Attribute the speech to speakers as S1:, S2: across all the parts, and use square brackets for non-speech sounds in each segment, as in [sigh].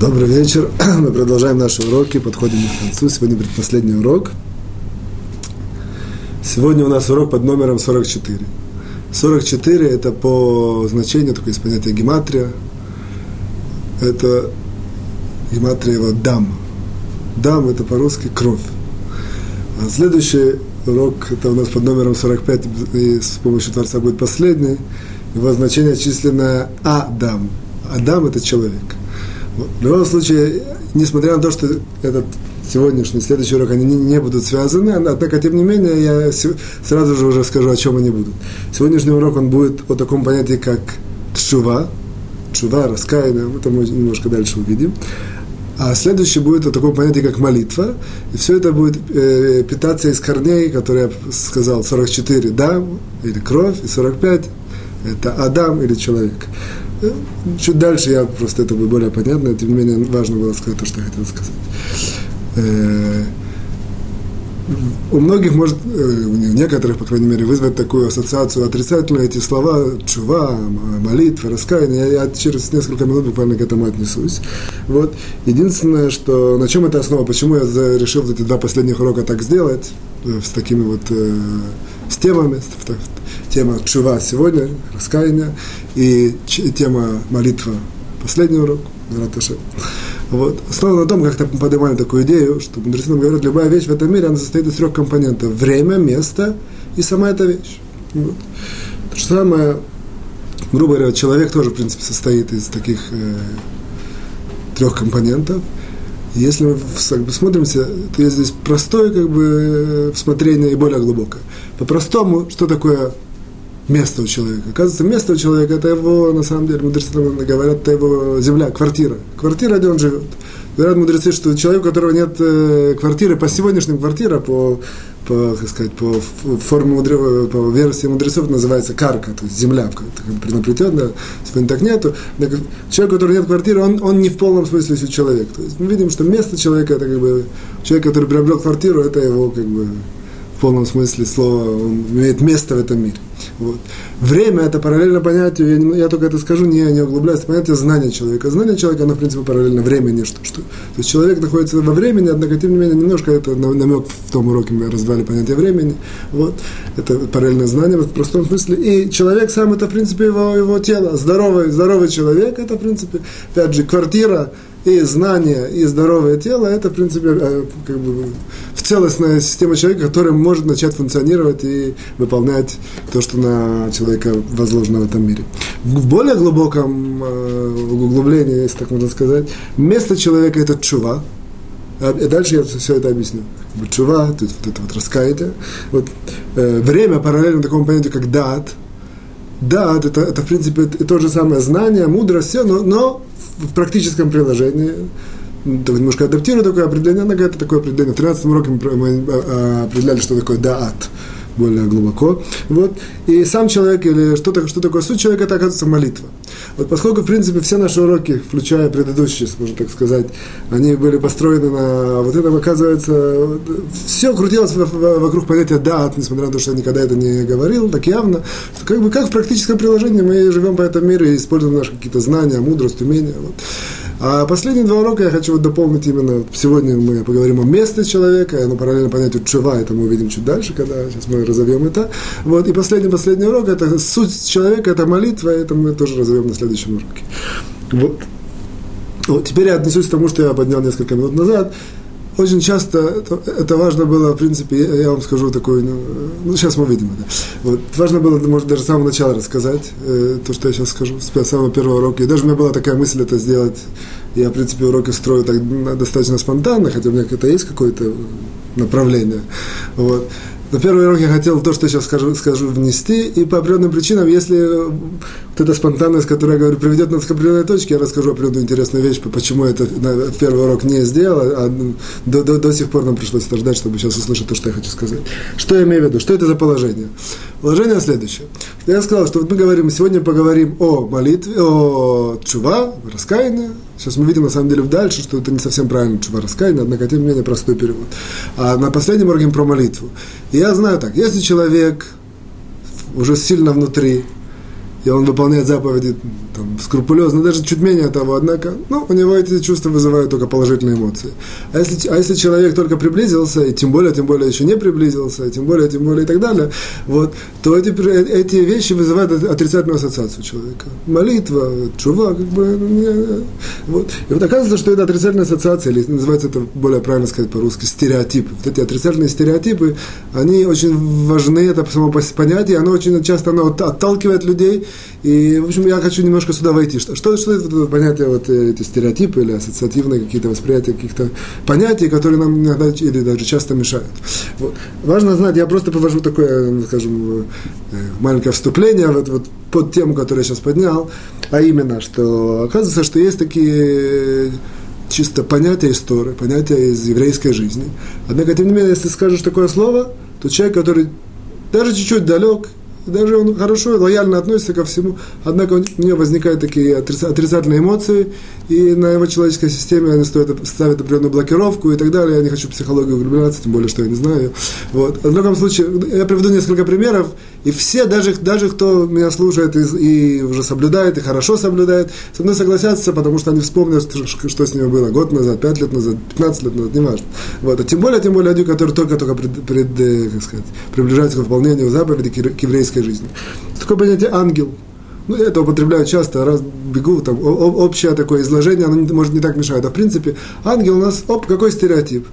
S1: Добрый вечер. [clears throat] Мы продолжаем наши уроки, подходим к концу. Сегодня предпоследний урок. Сегодня у нас урок под номером 44. 44 – это по значению, только есть понятие гематрия. Это гематрия его дам. Дам – это по-русски кровь. А следующий урок – это у нас под номером 45, и с помощью Творца будет последний. Его значение численное Адам. Адам – это человек. В любом случае, несмотря на то, что этот сегодняшний, следующий урок, они не, не будут связаны, однако, тем не менее, я сразу же уже скажу, о чем они будут. Сегодняшний урок, он будет о таком понятии, как тшува, тшува, раскаяние, это мы немножко дальше увидим. А следующий будет о таком понятии, как молитва. И все это будет э, питаться из корней, которые я сказал, 44 дам или кровь, и 45 это Адам или человек. Чуть дальше я просто это будет более понятно, тем не менее важно было сказать то, что я хотел сказать. Э, у многих может, э, у некоторых, по крайней мере, вызвать такую ассоциацию отрицательную эти слова чува, молитва, раскаяние. Я, я через несколько минут буквально к этому отнесусь. Вот. Единственное, что на чем это основа, почему я решил эти два последних урока так сделать, э, с такими вот с темами, тема чува сегодня, раскаяние, и тема молитва последний урок, вот. Основано на том, как-то поднимали такую идею, что мудрецы нам говорят, любая вещь в этом мире, она состоит из трех компонентов. Время, место и сама эта вещь. Вот. То же самое, грубо говоря, человек тоже, в принципе, состоит из таких э, трех компонентов. Если мы как смотримся, то есть здесь простое как бы, э, всмотрение и более глубокое. По-простому, что такое место у человека. Оказывается, место у человека, это его, на самом деле, мудрецы говорят, это его земля, квартира. Квартира, где он живет. Говорят мудрецы, что человек, у которого нет э, квартиры, по сегодняшним квартира, по, по, как сказать, по форме по версии мудрецов называется карка, то есть земля, преднаплетенная, сегодня так нету. Человек, у которого нет квартиры, он, он не в полном смысле человек. То есть мы видим, что место человека, это как бы, человек, который приобрел квартиру, это его как бы в полном смысле слова, он имеет место в этом мире. Вот. Время – это параллельно понятию, я, не, я только это скажу, не, не углубляюсь, понятие знания человека. Знание человека, оно, в принципе, параллельно времени. Что, что, то есть человек находится во времени, однако, тем не менее, немножко это намек в том уроке мы развивали понятие времени. Вот. Это параллельное знание в простом смысле. И человек сам – это, в принципе, его, его тело. Здоровый, здоровый человек – это, в принципе, опять же, квартира, и знание, и здоровое тело, это, в принципе, э, как бы целостная система человека, которая может начать функционировать и выполнять то, что на человека возложено в этом мире. В более глубоком э, углублении, если так можно сказать, место человека – это чува, а, и дальше я все это объясню. Чува, то есть вот это вот раскаяние. Вот, э, время параллельно такому понятию, как дат. Дат это, это в принципе, то же самое знание, мудрость, все, но, но в практическом приложении, немножко адаптирую такое определение, она говорит, такое определение. В 13 уроке мы а, определяли, что такое даат более глубоко. Вот. И сам человек, или что, -то, что такое суть человека, это оказывается молитва. Вот поскольку, в принципе, все наши уроки, включая предыдущие, можно так сказать, они были построены на вот этом, оказывается, все крутилось вокруг понятия «дат», несмотря на то, что я никогда это не говорил, так явно, что как бы как в практическом приложении мы живем по этому миру и используем наши какие-то знания, мудрость, умения. Вот. А последние два урока я хочу вот дополнить именно, сегодня мы поговорим о месте человека, и оно параллельно понятию чува, это мы увидим чуть дальше, когда сейчас мы разовьем это. Вот, и последний, последний урок, это суть человека, это молитва, это мы тоже разовьем на следующем уроке. Вот. Вот, теперь я отнесусь к тому, что я поднял несколько минут назад очень часто это, это важно было, в принципе, я, я вам скажу такой, ну, ну, сейчас мы увидим это. Вот, важно было, может, даже с самого начала рассказать э, то, что я сейчас скажу, с самого первого урока. И даже у меня была такая мысль это сделать. Я, в принципе, уроки строю так достаточно спонтанно, хотя у меня какое-то есть какое-то направление. Вот. На первый урок я хотел то, что сейчас скажу, скажу внести, и по определенным причинам, если вот эта спонтанность, которую я говорю, приведет нас к определенной точке, я расскажу определенную интересную вещь, почему это первый урок не сделал, а до, до, до сих пор нам пришлось это ждать, чтобы сейчас услышать то, что я хочу сказать. Что я имею в виду? Что это за положение? Положение следующее. Я сказал, что вот мы говорим, сегодня поговорим о молитве, о чува, раскаянии, Сейчас мы видим, на самом деле, дальше, что это не совсем правильно чува раскаяние, однако, тем не менее, простой перевод. А на последнем уроке про молитву. И я знаю так, если человек уже сильно внутри, и он выполняет заповеди там, скрупулезно, даже чуть менее того, однако, ну, у него эти чувства вызывают только положительные эмоции. А если, а если человек только приблизился, и тем более, тем более еще не приблизился, и тем более, тем более и так далее, вот, то эти, эти вещи вызывают отрицательную ассоциацию человека. Молитва, чува, как бы, не, вот. И вот оказывается, что это отрицательная ассоциация, или называется это более правильно сказать по-русски, стереотипы. Вот эти отрицательные стереотипы, они очень важны, это само понятие, оно очень часто оно отталкивает людей, и, в общем, я хочу немножко сюда войти. Что, что, что это понятие, вот эти стереотипы или ассоциативные какие-то восприятия каких-то понятий, которые нам иногда или даже часто мешают. Вот. Важно знать, я просто повожу такое, ну, скажем, э, маленькое вступление вот, вот под тему, которую я сейчас поднял, а именно, что оказывается, что есть такие чисто понятия истории, понятия из еврейской жизни. Однако, тем не менее, если скажешь такое слово, то человек, который даже чуть-чуть далек даже он хорошо, лояльно относится ко всему, однако у него возникают такие отрицательные эмоции, и на его человеческой системе они стоят, ставят определенную блокировку и так далее. Я не хочу психологию углубляться, тем более, что я не знаю. Вот. В другом случае, я приведу несколько примеров, и все, даже, даже кто меня слушает и, и уже соблюдает, и хорошо соблюдает, со мной согласятся, потому что они вспомнят, что, что с ними было год назад, пять лет назад, 15 лет назад, неважно. Вот. А тем более, тем более люди, которые только-только пред, пред, э, как сказать, приближаются к выполнению заповеди к еврейской жизни. Такое понятие ангел. Ну, это употребляют часто, раз бегу, там, общее такое изложение, оно, может, не так мешает. А в принципе, ангел у нас, оп, какой стереотип?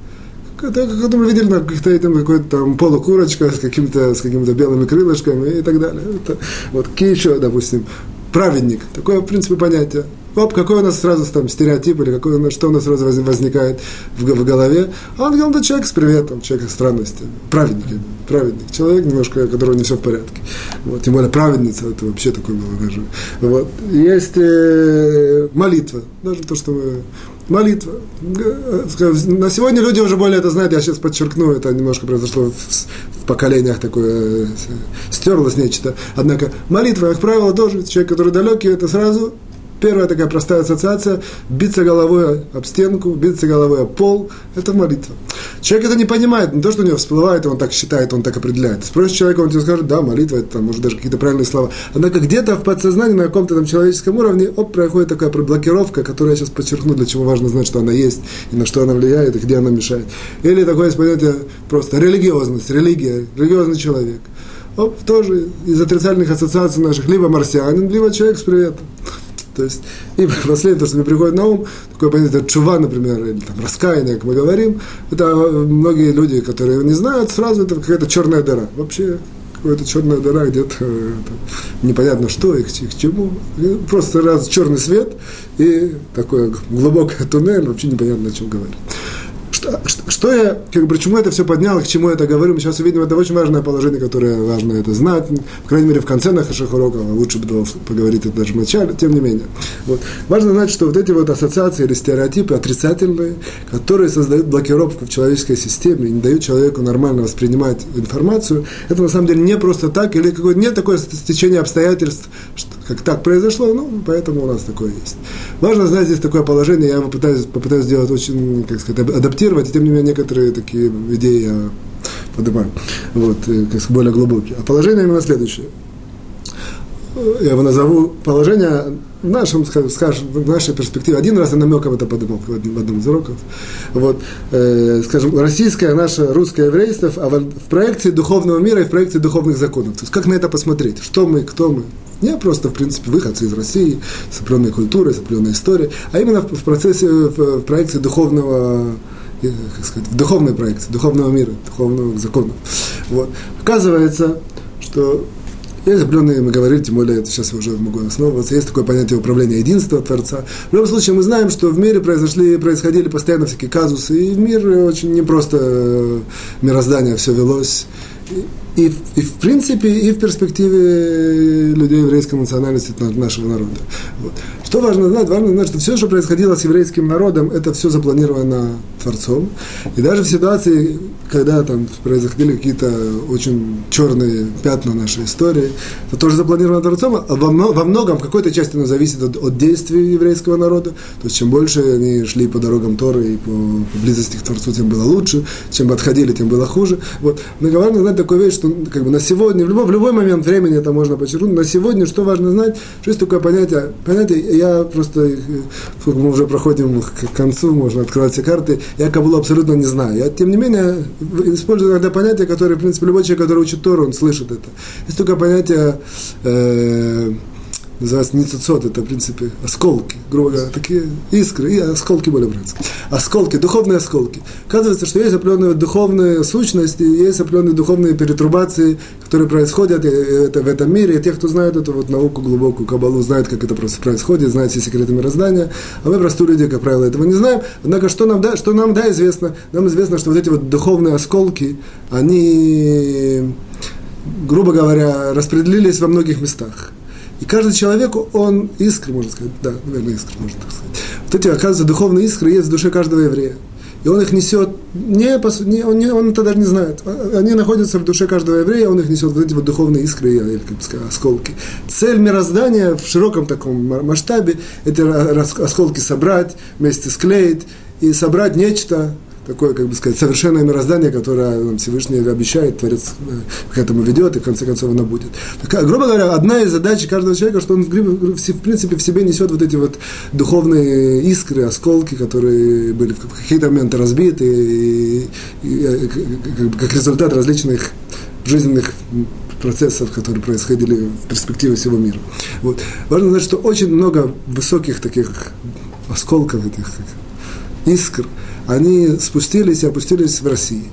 S1: Это, как мы видели на каких-то там какой-то там полукурочка с каким-то с какими-то белыми крылышками и так далее. Это, вот еще, допустим, праведник. Такое, в принципе, понятие. Оп, какой у нас сразу там стереотип, или какой, что у нас сразу возникает в, в голове. Ангел – это человек с приветом, человек с странностями. Праведник, праведник. Человек немножко, которого не все в порядке. Вот, тем более праведница, это вообще такое было даже. Вот. Есть э, молитва, даже то, что мы молитва. На сегодня люди уже более это знают, я сейчас подчеркну, это немножко произошло в, поколениях такое, э, стерлось нечто. Однако молитва, как правило, тоже человек, который далекий, это сразу Первая такая простая ассоциация – биться головой об стенку, биться головой об пол – это молитва. Человек это не понимает, не то, что у него всплывает, и он так считает, он так определяет. Спросишь человека, он тебе скажет, да, молитва, это может, даже какие-то правильные слова. Однако где-то в подсознании, на каком-то там человеческом уровне, оп, происходит такая блокировка, которую я сейчас подчеркну, для чего важно знать, что она есть, и на что она влияет, и где она мешает. Или такое есть понятие просто религиозность, религия, религиозный человек. Оп, тоже из отрицательных ассоциаций наших, либо марсианин, либо человек с приветом. То есть, и последнее, то, что мне приходит на ум, такое понятие чува, например, или там раскаяние, как мы говорим, это многие люди, которые не знают, сразу это какая-то черная дыра. Вообще, какая-то черная дыра где-то э, непонятно что и к, и к чему. И просто раз черный свет и такой глубокий туннель, вообще непонятно о чем говорить что, что я, как бы, почему это все поднял, к чему я это говорю, мы сейчас увидим, это очень важное положение, которое важно это знать, по крайней мере, в конце наших уроков, лучше бы поговорить это даже в начале, тем не менее. Вот. Важно знать, что вот эти вот ассоциации или стереотипы отрицательные, которые создают блокировку в человеческой системе и не дают человеку нормально воспринимать информацию, это на самом деле не просто так, или какое-то нет такое стечение обстоятельств, что, как так произошло, ну, поэтому у нас такое есть. Важно знать здесь такое положение, я попытаюсь, попытаюсь сделать очень, как сказать, адаптировать, и тем не менее некоторые такие идеи я поднимаю, вот, э, как более глубокие. А положение именно следующее. Я его назову положение в нашем, скажем, в нашей перспективе. Один раз я намеком это подумал в в одном из уроков. Вот, э, скажем, российское, наше русское еврейство а в, в проекции духовного мира и в проекции духовных законов. То есть как на это посмотреть? Что мы, кто мы? Не просто, в принципе, выходцы из России, с определенной культурой, с определенной историей, а именно в процессе, в, в проекции духовного, э, как сказать, в духовной проекции, духовного мира, духовного закона. Вот. Оказывается, что есть определенные, мы говорили, тем более, это сейчас я уже могу основываться, есть такое понятие управления единства Творца. В любом случае, мы знаем, что в мире произошли, происходили постоянно всякие казусы, и в мир очень непросто э, мироздание все велось и, и в принципе, и в перспективе людей еврейской национальности нашего народа. Вот. Что важно знать? Важно знать, что все, что происходило с еврейским народом, это все запланировано Творцом. И даже в ситуации, когда там происходили какие-то очень черные пятна нашей истории, это тоже запланировано Творцом, а во, во многом, в какой-то части оно зависит от, от действий еврейского народа. То есть, чем больше они шли по дорогам Торы и по, по близости к Творцу, тем было лучше. Чем отходили, тем было хуже. Вот. Но важно знать такую вещь, что что как бы на сегодня, в любой, в любой момент времени это можно подчеркнуть, на сегодня что важно знать, что есть такое понятие, понятие, я просто, сколько мы уже проходим к концу, можно открывать все карты, я Кабулу абсолютно не знаю. Я, тем не менее, использую иногда понятие, которое, в принципе, любой человек, который учит Тору, он слышит это. Есть такое понятие, э, называется ницицот, это, в принципе, осколки, грубо говоря, такие искры, и осколки более братские. Осколки, духовные осколки. Оказывается, что есть определенные духовные сущности, есть определенные духовные перетрубации, которые происходят это, в этом мире, и те, кто знает эту вот науку глубокую, кабалу, знают, как это просто происходит, знают все секреты мироздания, а мы, простые люди, как правило, этого не знаем. Однако, что нам, да, что нам, да, известно? Нам известно, что вот эти вот духовные осколки, они, грубо говоря, распределились во многих местах. И каждый человек, он искры, можно сказать, да, наверное, искры, можно так сказать. Вот эти, оказывается, духовные искры есть в душе каждого еврея. И он их несет, не, не, он, не, он это даже не знает. Они находятся в душе каждого еврея, он их несет, вот эти вот духовные искры, или, как бы сказать, осколки. Цель мироздания в широком таком масштабе – эти осколки собрать, вместе склеить и собрать нечто, такое, как бы сказать, совершенное мироздание, которое нам Всевышний обещает, Творец э, к этому ведет, и в конце концов оно будет. Так, грубо говоря, одна из задач каждого человека, что он, в принципе, в себе несет вот эти вот духовные искры, осколки, которые были в какие-то моменты разбиты, и, и, э, как, как результат различных жизненных процессов, которые происходили в перспективе всего мира. Вот. Важно знать, что очень много высоких таких осколков, этих искр, они спустились и опустились в России.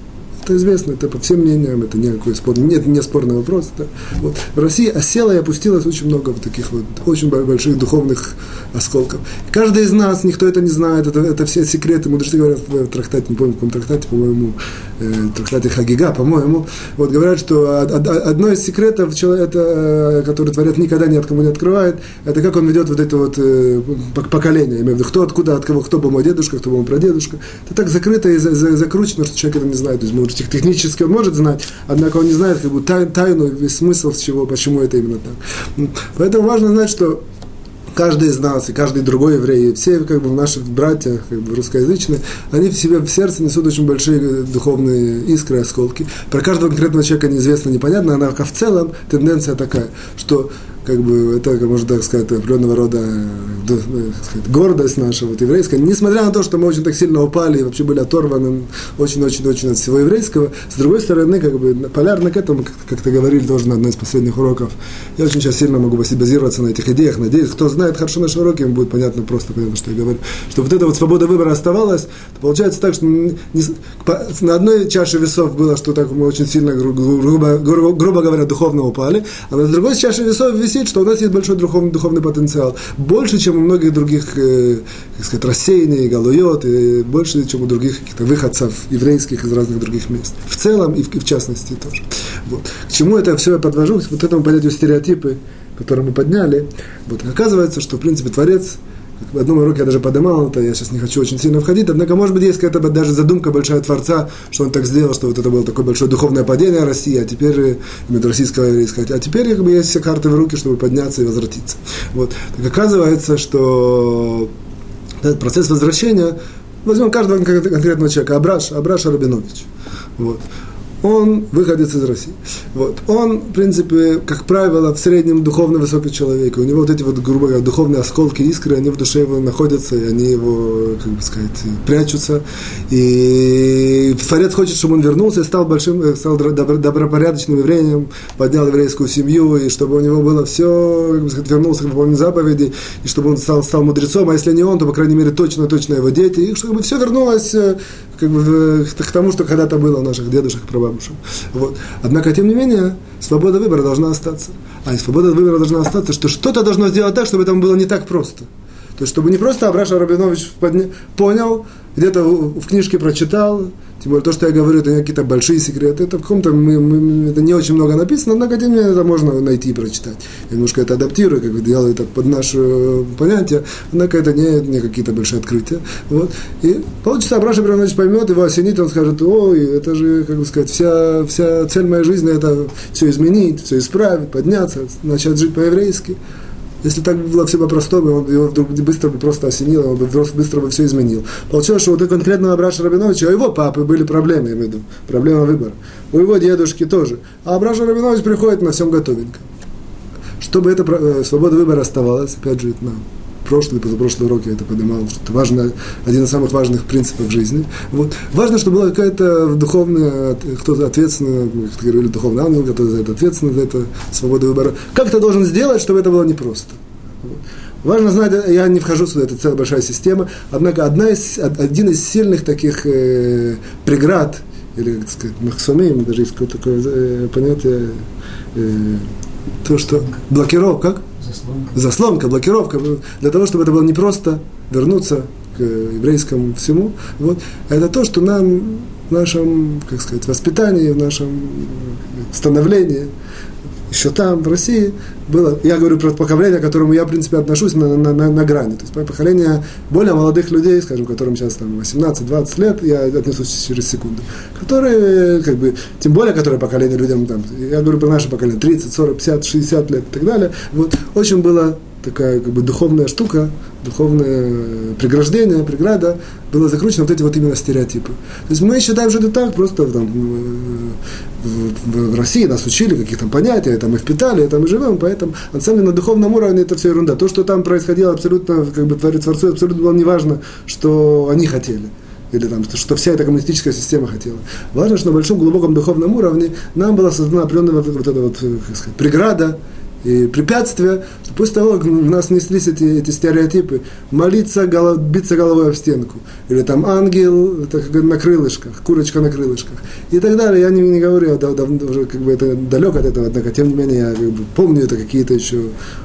S1: Это известно, это по всем мнениям, это никакой спор, нет, не спорный вопрос. Да. Вот. В России осела и опустилось очень много вот таких вот очень больших духовных осколков. Каждый из нас, никто это не знает, это, это все секреты. Мудрецы говорят в трактате, не помню, в каком трактате, по-моему, э, трактате Хагига, по-моему, вот говорят, что одно из секретов человека, это, который творец никогда ни от кому не открывает, это как он ведет вот это вот э, поколение, имею в виду, кто откуда, от кого, кто был мой дедушка, кто был мой прадедушка. Это так закрыто и закручено, что человек это не знает. То есть, технически он может знать, однако он не знает как бы тайну, весь смысл, чего, почему это именно так. Поэтому важно знать, что каждый из нас и каждый другой еврей, все как бы наши братья как бы, русскоязычные, они в себе в сердце несут очень большие духовные искры, осколки. Про каждого конкретного человека неизвестно, непонятно, однако в целом тенденция такая, что как бы это, можно так сказать, определенного рода э, сказать, гордость наша вот, еврейская. Несмотря на то, что мы очень так сильно упали и вообще были оторваны очень-очень-очень от всего еврейского, с другой стороны, как бы полярно к этому, как, как ты говорили тоже на одной из последних уроков, я очень сейчас сильно могу базироваться на этих идеях. Надеюсь, кто знает хорошо наши уроки, им будет понятно просто, понятно, что я говорю. Что вот эта вот свобода выбора оставалась, то получается так, что не, по, на одной чаше весов было, что так мы очень сильно, грубо, грубо, грубо говоря, духовно упали, а на другой чаше весов висит висит, что у нас есть большой духовный, духовный потенциал. Больше, чем у многих других, э, как сказать, рассеянных, галует, и больше, чем у других каких-то выходцев еврейских из разных других мест. В целом и в, и в частности тоже. Вот. К чему это все я подвожу? Вот этому понятию стереотипы, которые мы подняли. Вот. Оказывается, что, в принципе, Творец – в одном уроке я даже поднимал это, я сейчас не хочу очень сильно входить, однако, может быть, есть какая-то даже задумка большая Творца, что он так сделал, что вот это было такое большое духовное падение России, а теперь, э, именно российского еврейского, а теперь как бы есть все карты в руки, чтобы подняться и возвратиться. Вот. Так оказывается, что этот процесс возвращения, возьмем каждого конкретного человека, Абраш, Абраш Рабинович. Вот он выходец из России. Вот. Он, в принципе, как правило, в среднем духовно высокий человек. У него вот эти вот, грубо говоря, духовные осколки, искры, они в душе его находятся, и они его, как бы сказать, прячутся. И Творец хочет, чтобы он вернулся и стал большим, э, стал добропорядочным евреем, поднял еврейскую семью, и чтобы у него было все, как бы сказать, вернулся к выполнению заповеди, и чтобы он стал, стал мудрецом, а если не он, то, по крайней мере, точно-точно его дети, и чтобы все вернулось э, как бы, к тому, что когда-то было у наших дедушек прабабушек. Вот. Однако, тем не менее, свобода выбора должна остаться. А и свобода выбора должна остаться, что что-то должно сделать так, чтобы это было не так просто. То есть, чтобы не просто Абраша Рабинович понял, где-то в книжке прочитал, тем более то, что я говорю, это не какие-то большие секреты, это в каком-то, мы, мы, это не очень много написано, однако тем не менее это можно найти и прочитать. Я немножко это адаптирую, как бы делаю это под наше понятие, однако это не, не какие-то большие открытия. Вот. И получится, Абраша Рабинович поймет, его осенит, он скажет, ой, это же, как бы сказать, вся, вся цель моей жизни, это все изменить, все исправить, подняться, начать жить по-еврейски. Если так было все по-простому, он его вдруг быстро бы просто осенил, он бы быстро бы все изменил. Получилось, что вот у конкретного Абраша Рабиновича, у его папы были проблемы, я имею в виду, проблема выбора. У его дедушки тоже. А Абраша Рабинович приходит на всем готовенько. Чтобы эта э, свобода выбора оставалась, опять же, нам прошлый, позапрошлый урок я это поднимал, что это важно, один из самых важных принципов жизни. Вот. Важно, чтобы была какая-то духовная, кто-то ответственный, как говорили, духовный ангел, который за это ответственный, за это свободу выбора. Как это должен сделать, чтобы это было непросто? Вот. Важно знать, я не вхожу сюда, это целая большая система, однако одна из, один из сильных таких э, преград, или, как сказать, махсумим, даже есть такое э, понятие, э, то, что блокировка, как? Заслонка. Заслонка, блокировка, для того, чтобы это было не просто вернуться к еврейскому всему. Вот. Это то, что нам в нашем, как сказать, воспитании, в нашем становлении еще там, в России, было, я говорю про поколение, к которому я, в принципе, отношусь на, на, на, на грани. То есть поколение более молодых людей, скажем, которым сейчас там 18-20 лет, я отнесусь через секунду, которые, как бы, тем более, которые поколение людям, там, я говорю про наше поколение, 30, 40, 50, 60 лет и так далее, вот, очень было такая как бы духовная штука, духовное преграждение, преграда, было закручено вот эти вот именно стереотипы. То есть мы считаем, что это так, просто там, в, в России нас учили каких то понятия, это мы впитали, это мы живем, поэтому на самом деле на духовном уровне это все ерунда. То, что там происходило абсолютно, как бы Творцу абсолютно было неважно, что они хотели или там, что вся эта коммунистическая система хотела. Важно, что на большом глубоком духовном уровне нам была создана определенная вот, вот эта вот, как сказать, преграда, и препятствия, что после того, как в нас внеслись эти, эти стереотипы, молиться, голов, биться головой об стенку, или там ангел это как на крылышках, курочка на крылышках, и так далее. Я не, не говорю, я дав, давно уже как бы это далеко от этого, однако, тем не менее, я как бы помню это какие-то еще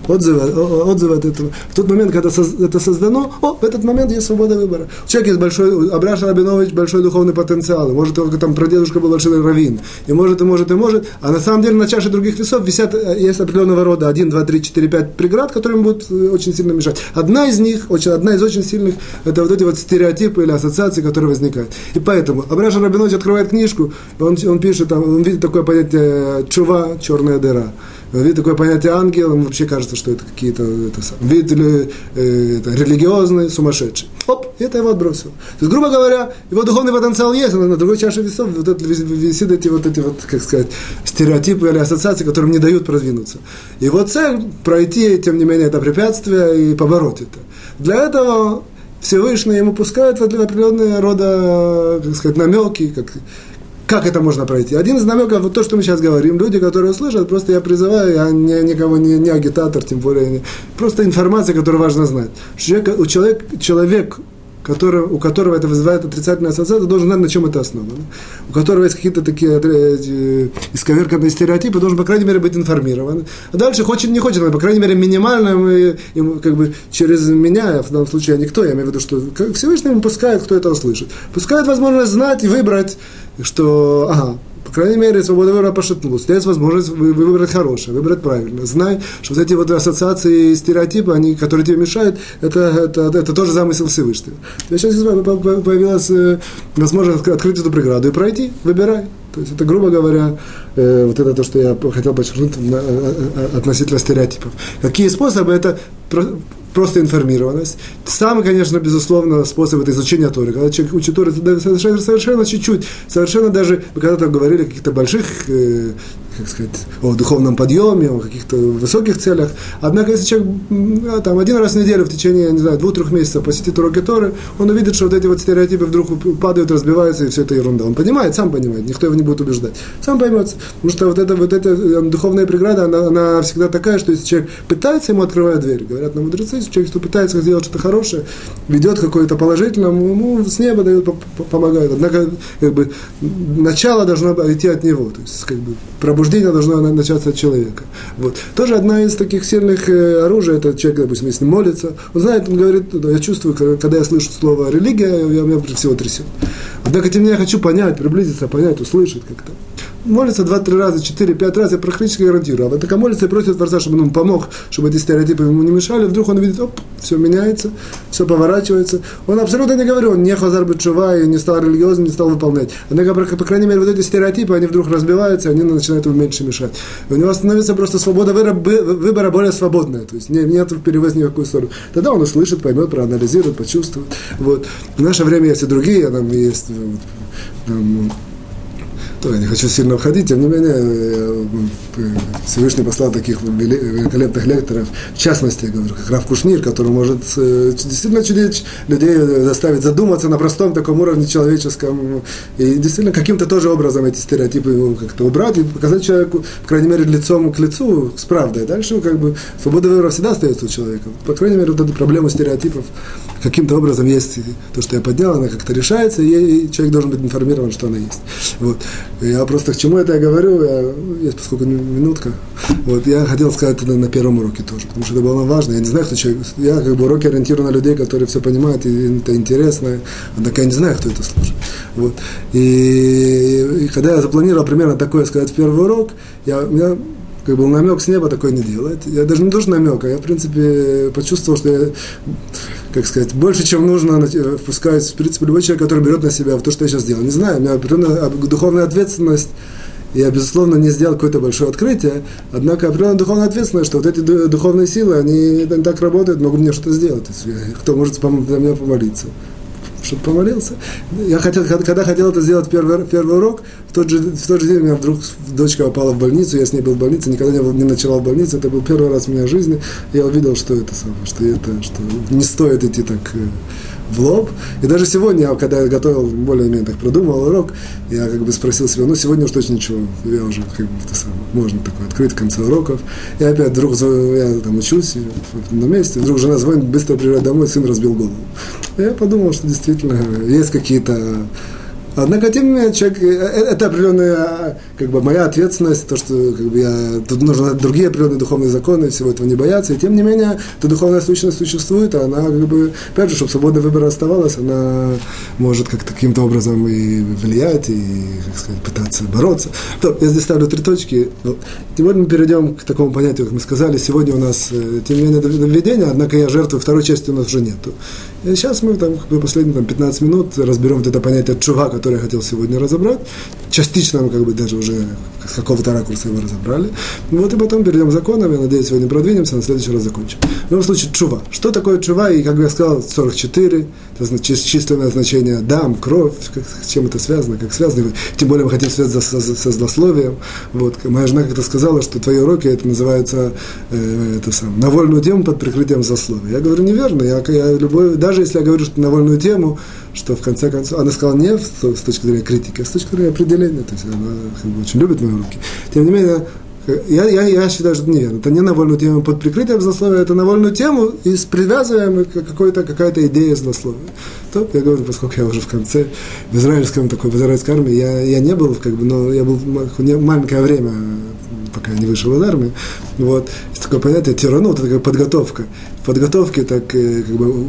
S1: отзывы, отзывы от этого. В тот момент, когда это создано, о, в этот момент есть свобода выбора. У человека есть большой, Абраша Рабинович большой духовный потенциал, может, только там прадедушка был большой раввин, и может, и может, и может, а на самом деле на чаше других весов висят, э, есть определенного рода 1, 2, 3, 4, 5 преград, которые будут э, очень сильно мешать. Одна из них, очень, одна из очень сильных, это вот эти вот стереотипы или ассоциации, которые возникают. И поэтому Абраша Рабинович открывает книжку, он, он пишет, он видит такое понятие чува, черная дыра. Видит такое понятие ангел, ему вообще кажется, что это какие-то это, вид э, это, религиозный, сумасшедший. Оп, это его отбросил. То есть, грубо говоря, его духовный потенциал есть, но на другой чаше весов вот это, висит эти вот эти вот, как сказать, стереотипы или ассоциации, которым не дают продвинуться. Его цель пройти, тем не менее, это препятствие и побороть это. Для этого Всевышний ему пускает определенные рода, как сказать, намеки, как как это можно пройти? Один из намеков, вот то, что мы сейчас говорим, люди, которые слышат, просто я призываю, я не, никого не, не агитатор, тем более, не, просто информация, которую важно знать. Человек, у человек, человек который, у которого это вызывает отрицательную ассоциацию, должен знать, на чем это основано. У которого есть какие-то такие э, исковерканные стереотипы, должен, по крайней мере, быть информирован. А дальше, хочет, не хочет, но, по крайней мере, минимально, мы, как бы, через меня, в данном случае никто, я имею в виду, что Всевышний ему пускает, кто это услышит. Пускает возможность знать и выбрать, что, ага, по крайней мере, свобода выбора пошатнулась. Есть возможность выбрать хорошее, выбрать правильно. Знай, что вот эти вот ассоциации и стереотипы, они, которые тебе мешают, это, это, это тоже замысел Всевышнего. Сейчас появилась э, возможность открыть эту преграду и пройти, выбирай. То есть это, грубо говоря, э, вот это то, что я хотел подчеркнуть на, э, э, относительно стереотипов. Какие способы? Это просто информированность. Самый, конечно, безусловно, способ это изучение Торы. Когда человек учит Торы, совершенно, совершенно чуть-чуть, совершенно даже, мы когда-то говорили о каких-то больших э, как сказать, о духовном подъеме, о каких-то высоких целях. Однако, если человек а, там, один раз в неделю в течение, не знаю, двух-трех месяцев посетит уроки Торы, он увидит, что вот эти вот стереотипы вдруг падают, разбиваются, и все это ерунда. Он понимает, сам понимает, никто его не будет убеждать. Сам поймет. Потому что вот эта, вот эта э, духовная преграда, она, она всегда такая, что если человек пытается, ему открывают дверь. Говорят нам мудрецы, если человек что пытается сделать что-то хорошее, ведет какое-то положительное, ему с неба дают, помогают. Однако, как бы, начало должно идти от него. То есть, как бы, пробуждение должно начаться от человека. Вот. Тоже одна из таких сильных э, оружий, это человек, допустим, если молится, он знает, он говорит, да, я чувствую, когда я слышу слово религия, я, меня всего трясет. Однако, тем не менее, я хочу понять, приблизиться, понять, услышать как-то. молится два-три раза, четыре-пять раз, я практически гарантирую. А вот такая молится и просит Творца, чтобы он ему помог, чтобы эти стереотипы ему не мешали. Вдруг он видит, оп, все меняется, все поворачивается. Он абсолютно не говорил, он не хазар чува и не стал религиозным, не стал выполнять. Однако, по крайней мере, вот эти стереотипы, они вдруг разбиваются, они начинают ему меньше мешать. И у него становится просто свобода выбора более свободная, то есть нет перевоз ни в какую сторону. Тогда он услышит, поймет, проанализирует, почувствует. Вот. В наше время есть и другие, там есть там, я не хочу сильно уходить, тем не менее, э, Всевышний послал таких великолепных лекторов, в частности, я говорю, как Раф Кушнир, который может э, действительно чудить людей, заставить задуматься на простом таком уровне человеческом, и действительно каким-то тоже образом эти стереотипы как-то убрать и показать человеку, по крайней мере, лицом к лицу, с правдой. Дальше как бы свобода выбора всегда остается у человека. По крайней мере, вот эту проблему стереотипов каким-то образом есть то, что я поднял, она как-то решается, и человек должен быть информирован, что она есть. Вот. Я просто к чему это я говорю, я, есть поскольку минутка, вот, я хотел сказать это на первом уроке тоже, потому что это было важно. Я не знаю, кто человек, я как бы уроки ориентирован на людей, которые все понимают, и это интересно, однако я не знаю, кто это слушает. Вот. И, и когда я запланировал примерно такое сказать в первый урок, я, меня как бы намек с неба такой не делает. Я даже не тоже намек, а я, в принципе, почувствовал, что я, как сказать, больше, чем нужно, впускаюсь, в принципе, любой человек, который берет на себя то, что я сейчас делал. Не знаю, у меня определенная духовная ответственность, я, безусловно, не сделал какое-то большое открытие, однако определенная духовная ответственность, что вот эти духовные силы, они, они так работают, могут мне что-то сделать. Кто может для меня помолиться чтобы помолился. Я хотел, когда хотел это сделать первый, первый урок, в тот, же, в тот же день у меня вдруг дочка попала в больницу, я с ней был в больнице, никогда не, был, не ночевал в больнице, это был первый раз в моей жизни, я увидел, что это самое, что это, что не стоит идти так э, в лоб. И даже сегодня, когда я готовил, более-менее так продумал урок, я как бы спросил себя, ну, сегодня уж точно ничего, я уже как бы это самое, можно такое открыть в конце уроков. И опять вдруг я там учусь на месте, вдруг жена звонит, быстро приезжает домой, сын разбил голову. И я подумал, что действительно есть какие-то Однако, тем не менее, человек, э, э, это определенная, как бы, моя ответственность, то, что, как бы, я, тут нужно другие определенные духовные законы, всего этого не бояться, и тем не менее, эта духовная сущность существует, а она, как бы, опять же, чтобы свобода выбора оставалась, она может как-то каким-то образом и влиять, и, как сказать, пытаться бороться. То, я здесь ставлю три точки. Более мы перейдем к такому понятию, как мы сказали, сегодня у нас, э, тем не менее, введение, однако я жертвую, второй части у нас уже нету. И сейчас мы там, последние там, 15 минут разберем вот это понятие чува, которое я хотел сегодня разобрать. Частично мы как бы даже уже с какого-то ракурса его разобрали. Вот и потом перейдем к законам. Я надеюсь, сегодня продвинемся, на следующий раз закончим. В любом случае, чува. Что такое чува? И, как я сказал, 44, это численное значение дам, кровь, как, с чем это связано, как связано. Тем более мы хотим связать со, со, со злословием. Вот. Моя жена как-то сказала, что твои уроки, это называется э, это сам, на вольную тему под прикрытием злословия. Я говорю, неверно. Я, я любой, даже если я говорю, что на вольную тему, что в конце концов, она сказала не с, с точки зрения критики, а с точки зрения определения. То есть она как бы, очень любит мои руки. Тем не менее, я, я, я считаю, что это неверно. Это не на вольную тему под прикрытием злословия, это на вольную тему и с привязываем какой-то, какая-то идея злословия. То, я говорю, поскольку я уже в конце, в израильском такой, в израильской армии, я, я не был, как бы, но я был маленькое время пока не вышел из армии. Вот. Есть такое понятие тирану, это такая подготовка. В подготовке так, э, как бы,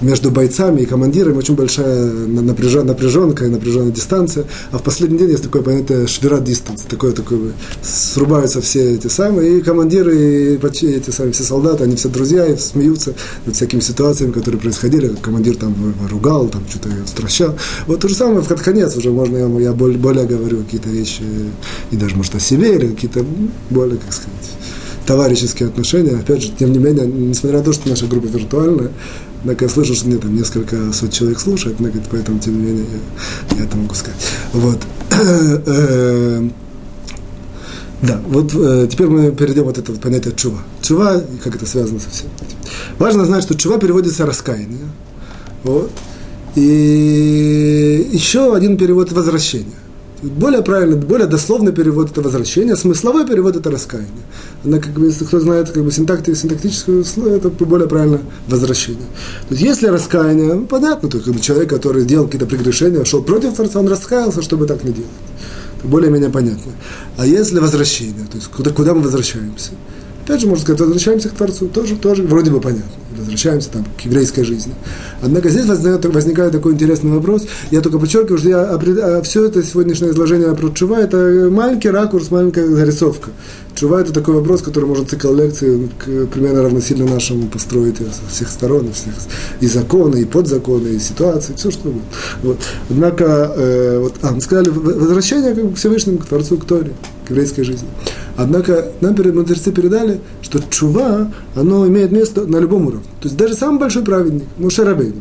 S1: между бойцами и командирами очень большая напряжен, напряженка и напряженная дистанция. А в последний день есть такое понятие швера дистанс. Такое, такое, срубаются все эти самые, и командиры, и эти самые, все солдаты, они все друзья, и смеются над всякими ситуациями, которые происходили. Командир там ругал, там что-то стращал. Вот то же самое в конец уже можно, я, я более, более говорю какие-то вещи, и даже, может, о себе, или какие-то более, как сказать, товарищеские отношения. Опять же, тем не менее, несмотря на то, что наша группа виртуальная, однако я слышу, что мне там несколько сот человек слушает, однако, поэтому, тем не менее, я, я это могу сказать. Вот. [coughs] Э, да, вот э, теперь мы перейдем вот это вот понятие чува. Чува, как это связано со всем этим. Важно знать, что чува переводится раскаяние. Вот. И еще один перевод возвращение. Более правильный, более дословный перевод это возвращение, смысловой перевод это раскаяние. Она, как бы, если кто знает как бы, синтакти, синтактическую слово, это более правильно возвращение. То есть, если раскаяние, ну, понятно, то как бы, человек, который делал какие-то прегрешения, шел против Творца, он раскаялся, чтобы так не делать. Это более-менее понятно. А если возвращение, то есть куда, куда мы возвращаемся? Опять же, можно сказать, возвращаемся к Творцу, тоже, тоже вроде бы понятно. Возвращаемся там к еврейской жизни. Однако здесь возникает, такой интересный вопрос. Я только подчеркиваю, что я, а все это сегодняшнее изложение про Чува, это маленький ракурс, маленькая зарисовка. Чува – это такой вопрос, который может цикл лекции примерно равносильно нашему построить со всех сторон, всех, и законы, и подзаконы, и ситуации, все что угодно. Вот. Однако, э, вот, а, мы сказали, возвращение как бы, к Всевышнему, к Творцу, к Торе, к еврейской жизни. Однако нам мудрецы передали, что чува, оно имеет место на любом уровне. То есть даже самый большой праведник, ну, Шарабейн,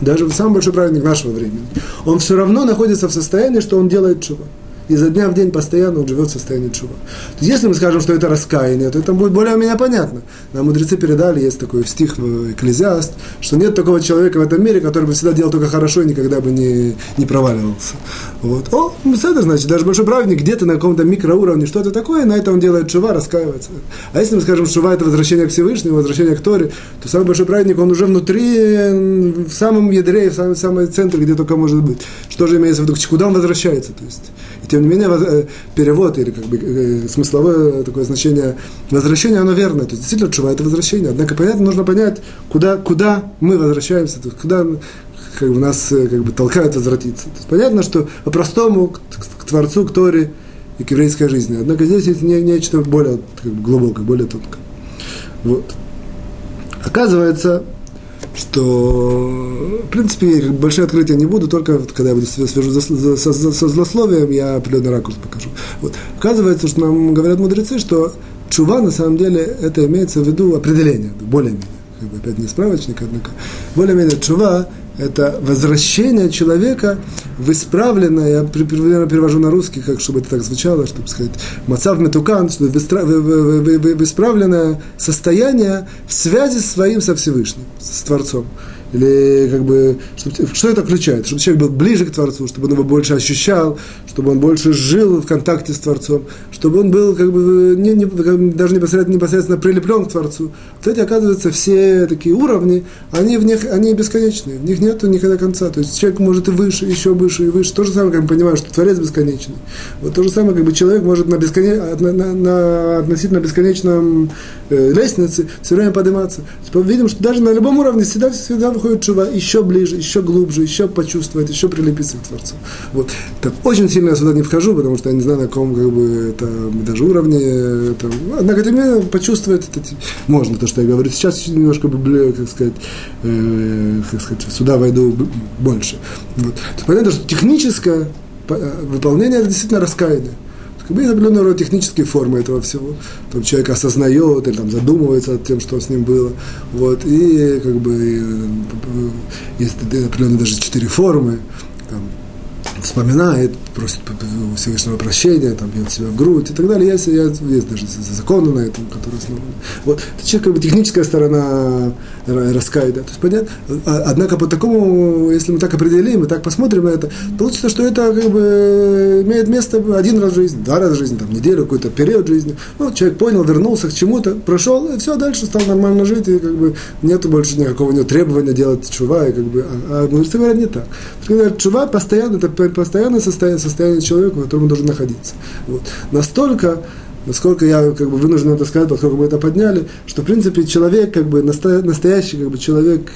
S1: даже самый большой праведник нашего времени, он все равно находится в состоянии, что он делает чува изо дня в день постоянно он живет в состоянии чува. То есть, если мы скажем, что это раскаяние, то это будет более-менее понятно. Нам мудрецы передали, есть такой стих в Экклезиаст, что нет такого человека в этом мире, который бы всегда делал только хорошо и никогда бы не, не проваливался. Вот. О, это значит, даже большой праведник где-то на каком-то микроуровне что-то такое, на это он делает чува, раскаивается. А если мы скажем, чува это возвращение к Всевышнему, возвращение к Торе, то самый большой праведник, он уже внутри, в самом ядре, в самом, самом центре, где только может быть. Что же имеется в виду, куда он возвращается? То есть, тем не менее, э, перевод или как бы э, смысловое такое значение возвращения, оно верно. То есть действительно чува это возвращение. Однако понятно, нужно понять, куда, куда мы возвращаемся, то есть, куда как бы, нас э, как бы толкают возвратиться. То есть понятно, что по-простому к, к, Творцу, к Торе и к еврейской жизни. Однако здесь есть не, нечто более как бы, глубокое, более тонкое. Вот. Оказывается, что, в принципе, большие открытия не буду, только когда я буду свяжу со, со, со злословием, я определенный ракурс покажу. Вот. Оказывается, что нам говорят мудрецы, что чува, на самом деле, это имеется в виду определение, более-менее, как бы опять не справочник, однако, более-менее чува это возвращение человека в исправленное, я примерно перевожу на русский, как чтобы это так звучало, чтобы сказать, мацав метукан, в исправленное состояние в связи своим со Всевышним, с Творцом или как бы, чтобы, что это включает? Чтобы человек был ближе к Творцу, чтобы он его больше ощущал, чтобы он больше жил в контакте с Творцом, чтобы он был как бы не, не, даже непосредственно, непосредственно прилеплен к Творцу. Вот эти, оказывается, все такие уровни, они в них, они бесконечные, в них нет никогда конца. То есть человек может и выше, еще выше, и выше. То же самое, как мы понимаем, что Творец бесконечный. Вот то же самое, как бы человек может на, бесконе, на, на, на относительно бесконечном э, лестнице все время подниматься. Видим, что даже на любом уровне всегда, всегда выходит чува еще ближе, еще глубже, еще почувствовать, еще прилепиться к Творцу. Вот. Так, очень сильно я сюда не вхожу, потому что я не знаю, на каком как бы, это, даже уровне. Это, однако, тем не менее, почувствовать это можно, то, что я говорю. Сейчас немножко, как сказать, э, как сказать, сюда войду больше. Вот. понятно, что техническое э, выполнение это действительно раскаяние. Есть определенного рода технические формы этого всего. Там человек осознает или там, задумывается над тем, что с ним было. Вот, и как бы э, есть определенные даже четыре формы. Вспоминает, просит Всевышнего прощения, там, бьет себя в грудь и так далее. Есть, есть даже законы на этом, которые основаны. Вот. Это как бы техническая сторона раскаида. То есть, понятно? А, однако по такому, если мы так определим и так посмотрим на это, получится, что это как бы имеет место один раз в жизни, два раза в жизни, там, неделю, какой-то период жизни. Ну, человек понял, вернулся к чему-то, прошел, и все, дальше стал нормально жить, и как бы нету больше никакого у него требования делать чува, и как бы, а, а мудрецы говорят не так. Чува постоянно, это постоянное состояние, состояние человека, в котором он должен находиться. Вот. Настолько, насколько я как бы вынужден это сказать, поскольку мы это подняли, что в принципе человек, как бы настоящий как бы человек,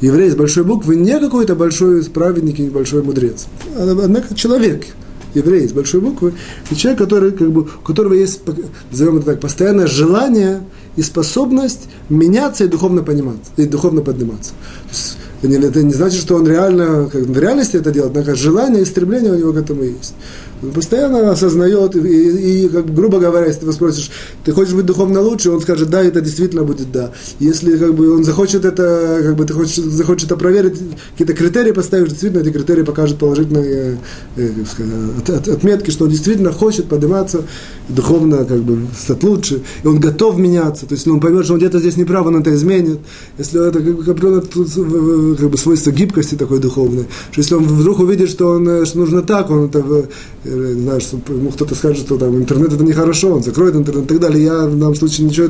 S1: еврей с большой буквы, не какой-то большой праведник и большой мудрец. Однако человек, еврей с большой буквы, и человек, который, как бы, у которого есть, назовем это так, постоянное желание и способность меняться и духовно пониматься, и духовно подниматься. Это не значит, что он реально, как в реальности это делает, однако желание, стремление у него к этому есть. Постоянно осознает, и, и, как, грубо говоря, если ты его спросишь, ты хочешь быть духовно лучше, он скажет, да, это действительно будет да. Если как бы, он захочет это, как бы ты хочешь, захочешь это проверить, какие-то критерии поставишь, действительно эти критерии покажут положительные э, как сказать, от, от, отметки, что он действительно хочет подниматься духовно, как бы, стать лучше, и он готов меняться, то есть он поймет, что он где-то здесь неправ, он это изменит. Если это как бы, как бы свойство гибкости такой духовной, что если он вдруг увидит, что, он, что нужно так, он это, не знаю, что ему кто-то скажет, что там интернет это нехорошо, он закроет интернет и так далее. Я в данном случае ничего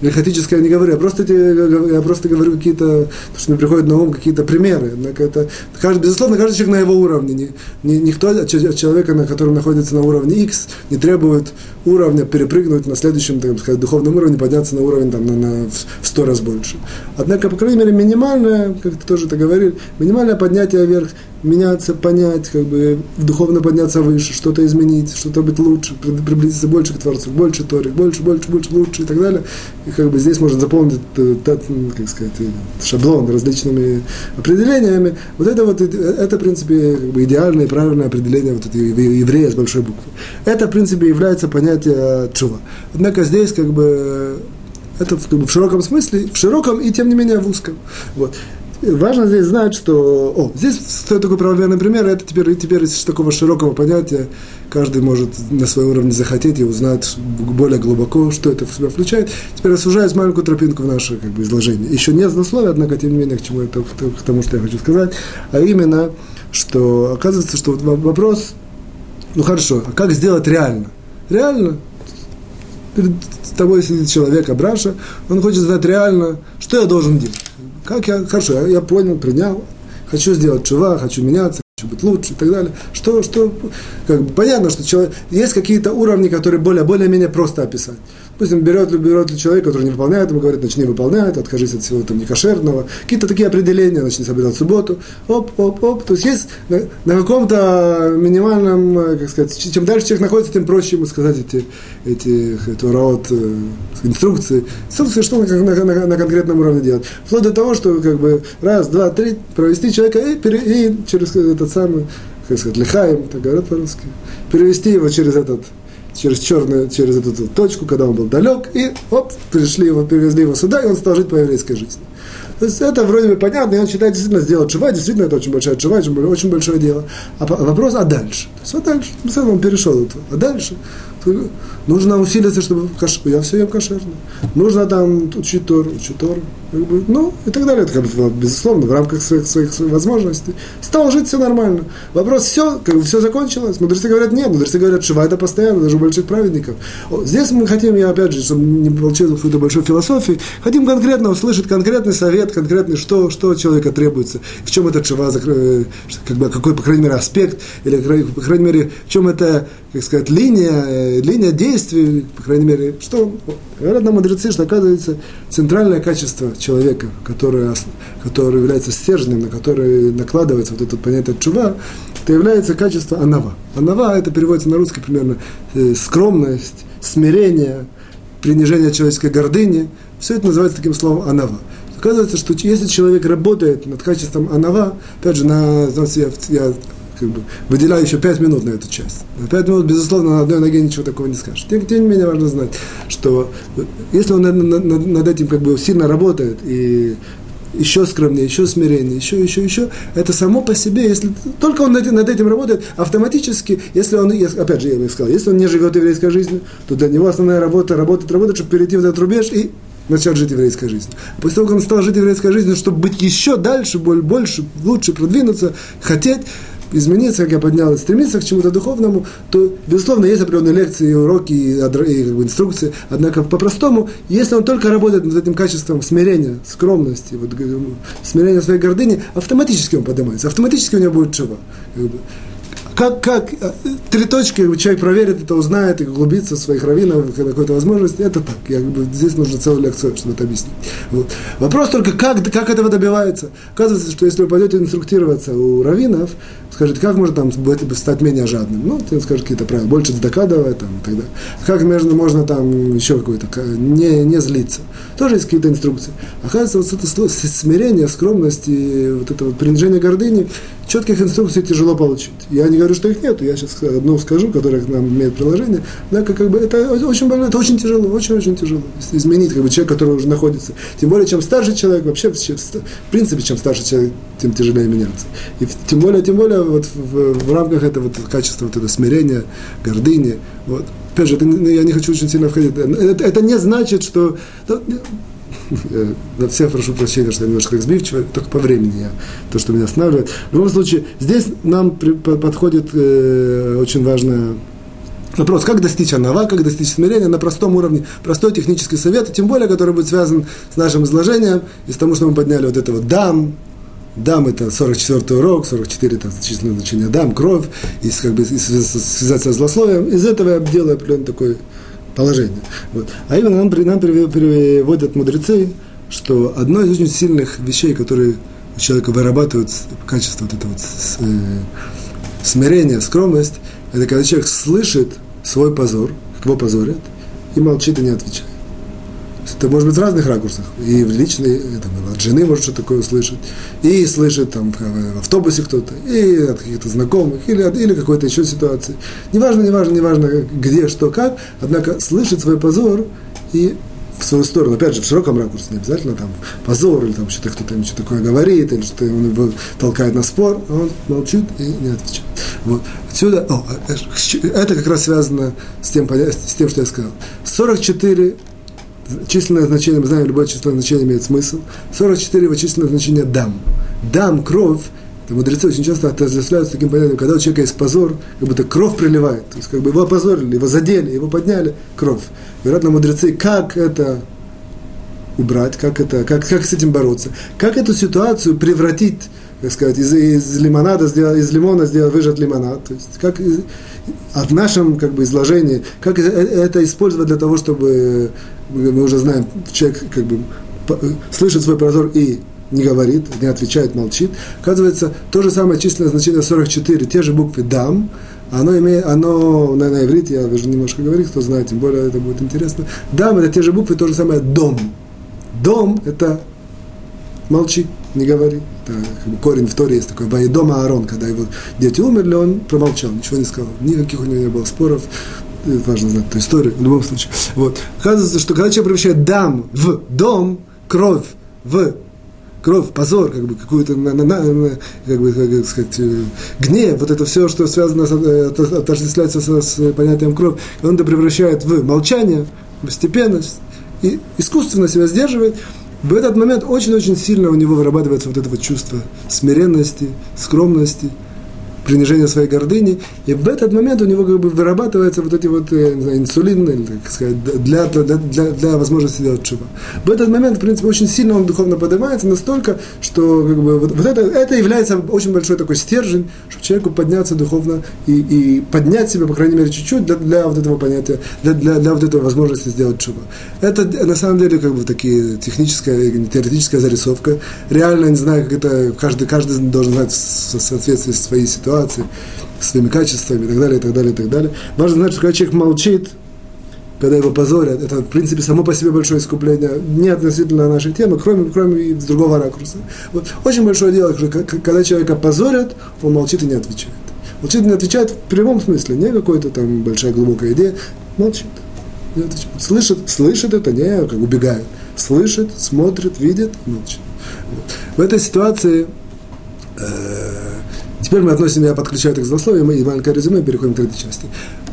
S1: лихотическое не говорю, я просто, я просто говорю какие-то, что мне приходят на ум какие-то примеры. Это, каждый, безусловно, каждый человек на его уровне. Не, не, никто от человека, на котором находится на уровне X, не требует уровня перепрыгнуть на следующем, так сказать, духовном уровне, подняться на уровень там, на, на, в сто раз больше. Однако, по крайней мере, минимальное, как ты тоже это говорил, минимальное поднятие вверх, меняться, понять, как бы духовно подняться выше, что-то изменить, что-то быть лучше, приблизиться больше к Творцу, больше Тори, больше, больше, больше, лучше и так далее. И как бы здесь можно заполнить этот, как сказать, шаблон различными определениями. Вот это вот, это, в принципе, как бы идеальное и правильное определение вот этого еврея с большой буквы. Это, в принципе, является понятие чува. Однако здесь, как бы, это как бы, в широком смысле, в широком и, тем не менее, в узком. Вот. Важно здесь знать, что... О, здесь стоит такой правоверный пример, это теперь, теперь из такого широкого понятия каждый может на своем уровне захотеть и узнать более глубоко, что это в себя включает. Теперь рассуждать маленькую тропинку в наше как бы, изложение. Еще не злословие, однако, тем не менее, к чему это, к тому, что я хочу сказать, а именно, что оказывается, что вот вопрос, ну хорошо, а как сделать реально? Реально, перед тобой сидит человек, Абраша, он хочет знать реально, что я должен делать. Как я, хорошо, я, я понял, принял, хочу сделать чува, хочу меняться, хочу быть лучше и так далее. Что, что, как понятно, что человек, есть какие-то уровни, которые более, более-менее просто описать. Допустим, берет, берет человек, который не выполняет, ему говорит, начни выполнять, откажись от всего там некошерного. Какие-то такие определения, начни соблюдать субботу. Оп, оп, оп. То есть есть на, на каком-то минимальном, э, как сказать, чем дальше человек находится, тем проще ему сказать эти, эти, эти урод, э, инструкции. Инструкции, что на, на, на, на конкретном уровне делать. Вплоть до того, что как бы раз, два, три, провести человека и, и через этот самый, как сказать, лихаем, так говорят по-русски, перевести его через этот через черную, через эту, эту точку, когда он был далек, и оп, пришли его, перевезли его сюда, и он стал жить по еврейской жизни. То есть это вроде бы понятно, и он считает, действительно сделать чува, действительно это очень большая чува, очень, очень большое дело. А вопрос, а дальше? То есть вот дальше, он перешел. А дальше? Нужно усилиться, чтобы каш... я все ем кошерно. Нужно там учить Тору, учить Тору. Ну, и так далее. Это, как бы, безусловно, в рамках своих, своих, своих возможностей. Стал жить все нормально. Вопрос, все, как бы все закончилось. Мудрецы говорят, нет, мудрецы говорят, шива это постоянно, даже у больших праведников. Здесь мы хотим, я опять же, чтобы не получилось какой-то большой философии, хотим конкретно услышать конкретный совет, конкретный, что, что от человека требуется, в чем это шива, э, как бы, какой, по крайней мере, аспект, или, по крайней мере, в чем это, как сказать, линия, э, линия действий, по крайней мере, что говорят нам мудрецы, что оказывается центральное качество человека, которое, которое является стержнем, на который накладывается вот это понятие чува, это является качество анава. Анава это переводится на русский примерно э, скромность, смирение, принижение человеческой гордыни. Все это называется таким словом анава. Оказывается, что если человек работает над качеством анава, опять же, на, я, я как бы, выделяю еще пять минут на эту часть. На пять минут, безусловно, на одной ноге ничего такого не скажешь. Тем, тем не менее, важно знать, что если он над, над, над этим как бы сильно работает и еще скромнее, еще смирение, еще, еще, еще, это само по себе, если только он над, над этим работает, автоматически, если он, опять же, я бы сказал, если он не живет еврейской жизнью, то для него основная работа, работать, работать, чтобы перейти в этот рубеж и начать жить еврейской жизнью. После того, как он стал жить еврейской жизнью, чтобы быть еще дальше, больше, лучше продвинуться, хотеть, измениться, как я поднял, стремиться к чему-то духовному, то, безусловно, есть определенные лекции, уроки и, и как бы, инструкции. Однако, по-простому, если он только работает над этим качеством смирения, скромности, вот, смирения своей гордыни, автоматически он поднимается, автоматически у него будет чува. Как бы как, как э, три точки человек проверит это, узнает и углубится в своих раввинов, какой-то возможности, это так. Я, здесь нужно целую лекцию, чтобы это объяснить. Вот. Вопрос только, как, как этого добивается. Оказывается, что если вы пойдете инструктироваться у раввинов, скажете, как можно там стать менее жадным? Ну, ты скажешь какие-то правила, больше докадывай там и так далее. Как между, можно там еще какое-то, не, не злиться. Тоже есть какие-то инструкции. Оказывается, вот это слово смирение, скромность и вот это вот принижение гордыни, четких инструкций тяжело получить. Я не говорю, что их нет, я сейчас одну скажу, которая к нам имеет приложение, да, как, бы это очень больно, это очень тяжело, очень-очень тяжело. Изменить как бы человек, который уже находится. Тем более, чем старше человек, вообще, в принципе, чем старше человек, тем тяжелее меняться. И тем более, тем более, вот в, в рамках этого вот, качества вот это смирения, гордыни, вот. Опять же, это, я не хочу очень сильно входить. Это, это не значит, что Я всех прошу прощения, что я немножко сбивчиво, только по времени я, то, что меня останавливает. В любом случае, здесь нам при, подходит э, очень важная Вопрос, как достичь анава, как достичь смирения на простом уровне, простой технический совет, тем более, который будет связан с нашим изложением, и с тому, что мы подняли вот это вот дам, дам это 44 урок, 44 это численное значение дам, кровь, и как бы и связаться с злословием, из этого я делаю определенное такое положение. Вот. А именно нам, нам переводят мудрецы, что одно из очень сильных вещей, которые у человека вырабатывают качество вот этого вот э, смирения, скромность, это когда человек слышит свой позор, его позорят, и молчит и не отвечает. Это может быть в разных ракурсах. И в личной, там, от жены может что-то такое услышать, и слышит там в автобусе кто-то, и от каких-то знакомых, или, от, или какой-то еще ситуации. Неважно, неважно, неважно, где, что, как, однако слышит свой позор и в свою сторону, опять же, в широком ракурсе, не обязательно там позор, или там что-то кто-то ему что-то такое говорит, или что он его толкает на спор, а он молчит и не отвечает. Вот. Отсюда, о, а, э, это как раз связано с тем, с тем, что я сказал. 44 численное значение, мы знаем, любое численное значение имеет смысл. 44 его численное значение дам. Дам, кровь, мудрецы очень часто отождествляют с таким понятием, когда у человека есть позор, как будто кровь приливает. То есть, как бы его опозорили, его задели, его подняли, кровь. Вероятно, мудрецы, как это убрать, как, это, как, как с этим бороться, как эту ситуацию превратить, так сказать, из, из лимонада сделать, из лимона сделать, выжать лимонад. То есть, как из, от нашем как бы, изложении, как это использовать для того, чтобы, мы уже знаем, человек как бы слышит свой прозор и не говорит, не отвечает, молчит. Оказывается, то же самое численное значение 44, те же буквы «дам», оно имеет, оно на, на иврите, я уже немножко говорил, кто знает, тем более это будет интересно. «Дам» – это те же буквы, то же самое «дом». «Дом» – это молчи, не говори. Это, как бы, корень в Торе есть такой «Ваидома Аарон», когда его дети умерли, он промолчал, ничего не сказал. Никаких у него не было споров, важно знать эту историю, в любом случае. Вот. Оказывается, что когда человек превращает дам в дом, кровь в кровь, позор, как бы какую-то, на, на, на, как бы, как сказать, э, гнев, вот это все, что связано, с, э, отождествляется с, с понятием кровь, он это превращает в молчание, постепенность, и искусственно себя сдерживает, в этот момент очень-очень сильно у него вырабатывается вот это вот чувство смиренности, скромности – принижение своей гордыни, и в этот момент у него как бы вырабатывается вот эти вот э, знаю, или, так сказать, для, для, для, для возможности делать чува. В этот момент, в принципе, очень сильно он духовно поднимается, настолько, что как бы, вот, вот это, это является очень большой такой стержень, чтобы человеку подняться духовно и, и поднять себя, по крайней мере, чуть-чуть для, для вот этого понятия, для, для, для вот этой возможности сделать чува. Это на самом деле как бы такие техническая, теоретическая зарисовка. Реально, не знаю, как это каждый, каждый должен знать в соответствии с своей ситуацией ситуации, своими качествами и так далее, и так далее, и так далее. Важно знать, что когда человек молчит, когда его позорят, это, в принципе, само по себе большое искупление, не относительно нашей темы, кроме, кроме с другого ракурса. Вот. Очень большое дело, что когда человека позорят, он молчит и не отвечает. Молчит и не отвечает в прямом смысле, не какой-то там большая глубокая идея, молчит. Не отвечает. Слышит, слышит это, не как убегает. Слышит, смотрит, видит, молчит. Вот. В этой ситуации э, Теперь мы относим, я подключаю их к злословиям, и маленькое резюме, переходим к третьей части.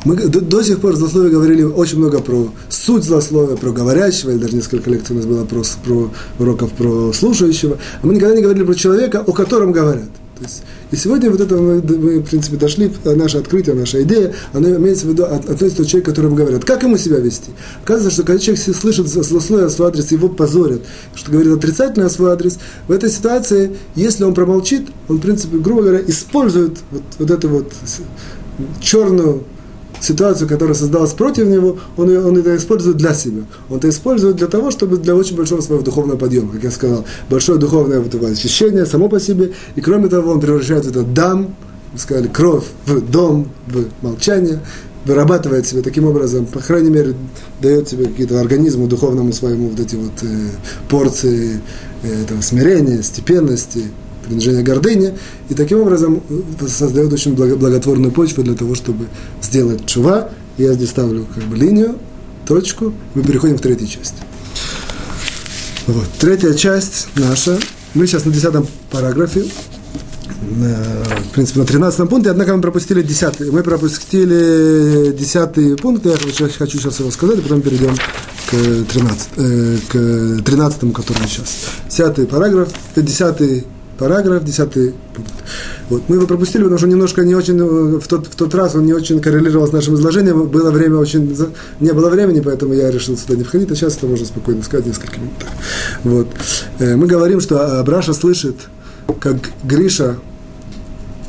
S1: Мы до, до сих пор в злословии говорили очень много про суть злословия, про говорящего, или даже несколько лекций у нас было про, про уроков про слушающего. А мы никогда не говорили про человека, о котором говорят. Есть, и сегодня вот это мы, мы, в принципе, дошли, наше открытие, наша идея, она имеется в виду, относится к человеку, которому говорят, как ему себя вести. Оказывается, что когда человек слышит злословие в свой адрес, его позорят, что говорит отрицательно свой адрес, в этой ситуации, если он промолчит, он, в принципе, грубо говоря, использует вот, вот эту вот черную ситуацию, которая создалась против него, он, он это использует для себя. Он это использует для того, чтобы для очень большого своего духовного подъема, как я сказал, большое духовное вот ощущение само по себе, и кроме того, он превращает это дам, мы сказали, кровь в дом, в молчание, вырабатывает себе таким образом, по крайней мере, дает себе какие-то организму духовному своему вот эти вот э, порции э, этого смирения, степенности, принижение гордыни, и таким образом э, создает очень благотворную почву для того, чтобы сделать чува. Я здесь ставлю как бы линию, точку, мы переходим к третьей части. Вот. Третья часть наша. Мы сейчас на десятом параграфе, в принципе, на 13 пункте, однако мы пропустили 10. Мы пропустили 10 пункт, я хочу сейчас его сказать, и потом перейдем к, 13, э, к 13 который сейчас. Десятый параграф, десятый параграф, десятый пункт. Вот. Мы его пропустили, потому что немножко не очень, э, в тот, в тот раз он не очень коррелировал с нашим изложением, было время очень, не было времени, поэтому я решил сюда не входить, а сейчас это можно спокойно сказать несколько минут. Вот. Э, мы говорим, что Абраша слышит, как Гриша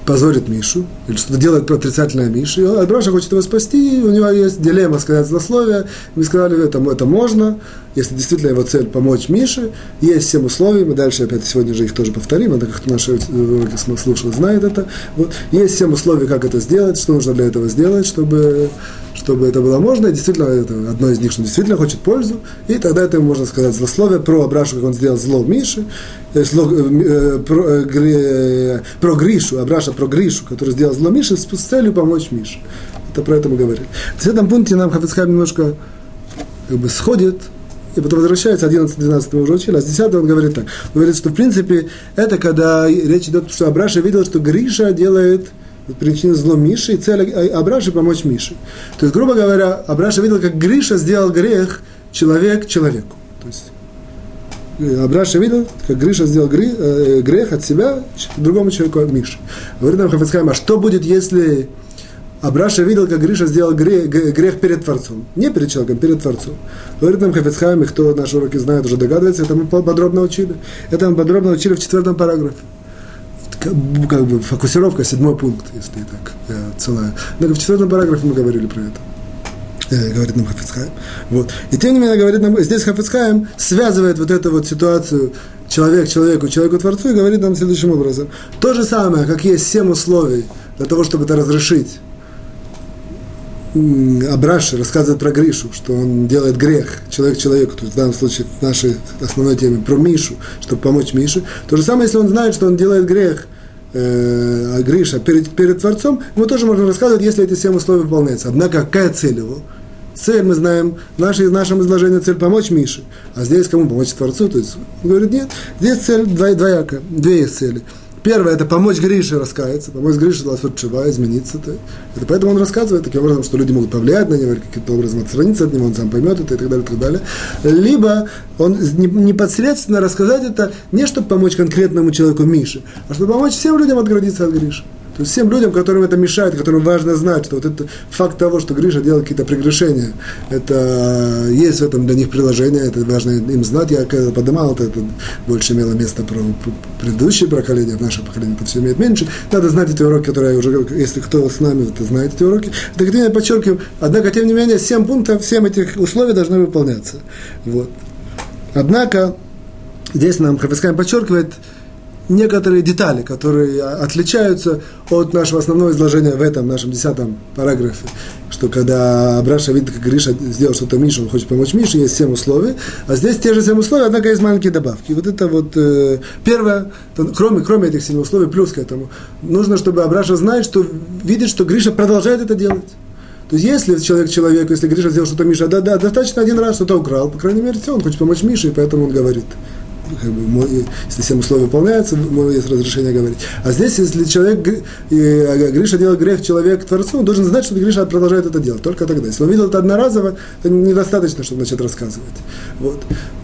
S1: позорит Мишу, или что-то делает отрицательное Мише, и Абраша хочет его спасти, и у него есть дилемма сказать злословие, мы сказали, это, это можно, если действительно его цель помочь Мише, есть семь условий, мы дальше опять сегодня же их тоже повторим, это как наши уроки слушал, знает это, вот, есть семь условий, как это сделать, что нужно для этого сделать, чтобы, чтобы это было можно, и действительно, это одно из них, что действительно хочет пользу, и тогда это можно сказать злословие про Абрашу, как он сделал зло Мише, э, зло, э, про, э, э, про Гришу, Абраша про Гришу, который сделал зло Мише с, с целью помочь Мише. Это про это мы говорили. В этом пункте нам Хафицхайм немножко как бы сходит и потом возвращается, 11-12 мы уже учили, а с 10 он говорит так. Он говорит, что в принципе это когда речь идет, что Абраша видел, что Гриша делает причинил зло Мише, и цель Абраши помочь Мише. То есть, грубо говоря, Абраша видел, как Гриша сделал грех человек человеку. То есть, э, Абраша видел, как Гриша сделал э, грех от себя другому человеку, Мише. Говорит нам Хафицхайм, а что будет, если Абраша видел, как Гриша сделал грех, грех перед Творцом. Не перед человеком, перед Творцом. Говорит нам Хафицхайм, и кто наши уроки знает, уже догадывается, это мы подробно учили. Это мы подробно учили в четвертом параграфе. Как бы фокусировка, седьмой пункт, если так, э, целая. Но в четвертом параграфе мы говорили про это э, говорит нам Хафицхайм. Вот. И тем не менее, говорит нам, здесь Хафицхайм связывает вот эту вот ситуацию человек человеку, человеку Творцу и говорит нам следующим образом. То же самое, как есть семь условий для того, чтобы это разрешить, Абраши рассказывает про Гришу, что он делает грех человек человеку, то есть в данном случае в нашей основной теме про Мишу, чтобы помочь Мише. То же самое, если он знает, что он делает грех э, Гриша перед, перед Творцом, ему тоже можно рассказывать, если эти семь условия выполняются. Однако, какая цель его? Цель, мы знаем, в нашем, в нашем изложении цель помочь Мише, а здесь кому помочь Творцу? То есть, он говорит, нет, здесь цель двояка, две есть цели – Первое – это помочь Грише раскаяться, помочь Грише ласот чува, измениться. -то. Это поэтому он рассказывает таким образом, что люди могут повлиять на него, каким-то образом отстраниться от него, он сам поймет это и так далее, и так далее. Либо он непосредственно рассказать это не чтобы помочь конкретному человеку Мише, а чтобы помочь всем людям отгородиться от Гриши. То есть всем людям, которым это мешает, которым важно знать, что вот это факт того, что Гриша делал какие-то прегрешения, это есть в этом для них приложение, это важно им знать. Я когда поднимал это, это больше имело место про предыдущее поколение, в наше поколение это все имеет меньше. Надо знать эти уроки, которые уже, если кто с нами, то знает эти уроки. Так я подчеркиваю, однако, тем не менее, 7 пунктов, 7 этих условий должны выполняться. Вот. Однако, здесь нам Хафискайм подчеркивает, некоторые детали, которые отличаются от нашего основного изложения в этом нашем десятом параграфе, что когда Абраша видит, как Гриша сделал что-то Мише, он хочет помочь Мише, есть семь условий, а здесь те же семь условий, однако есть маленькие добавки. Вот это вот э, первое, то, кроме, кроме этих семи условий, плюс к этому, нужно, чтобы Абраша знает, что видит, что Гриша продолжает это делать. То есть, если человек человек, если Гриша сделал что-то Миша, да, да, достаточно один раз что-то украл, по крайней мере, все, он хочет помочь Мише, и поэтому он говорит как бы, если всем условия выполняются, есть разрешение говорить. А здесь, если человек, и Гриша делает грех человек Творцу, он должен знать, что Гриша продолжает это делать. Только тогда. Если он видел это одноразово, то недостаточно, чтобы начать рассказывать. Вот.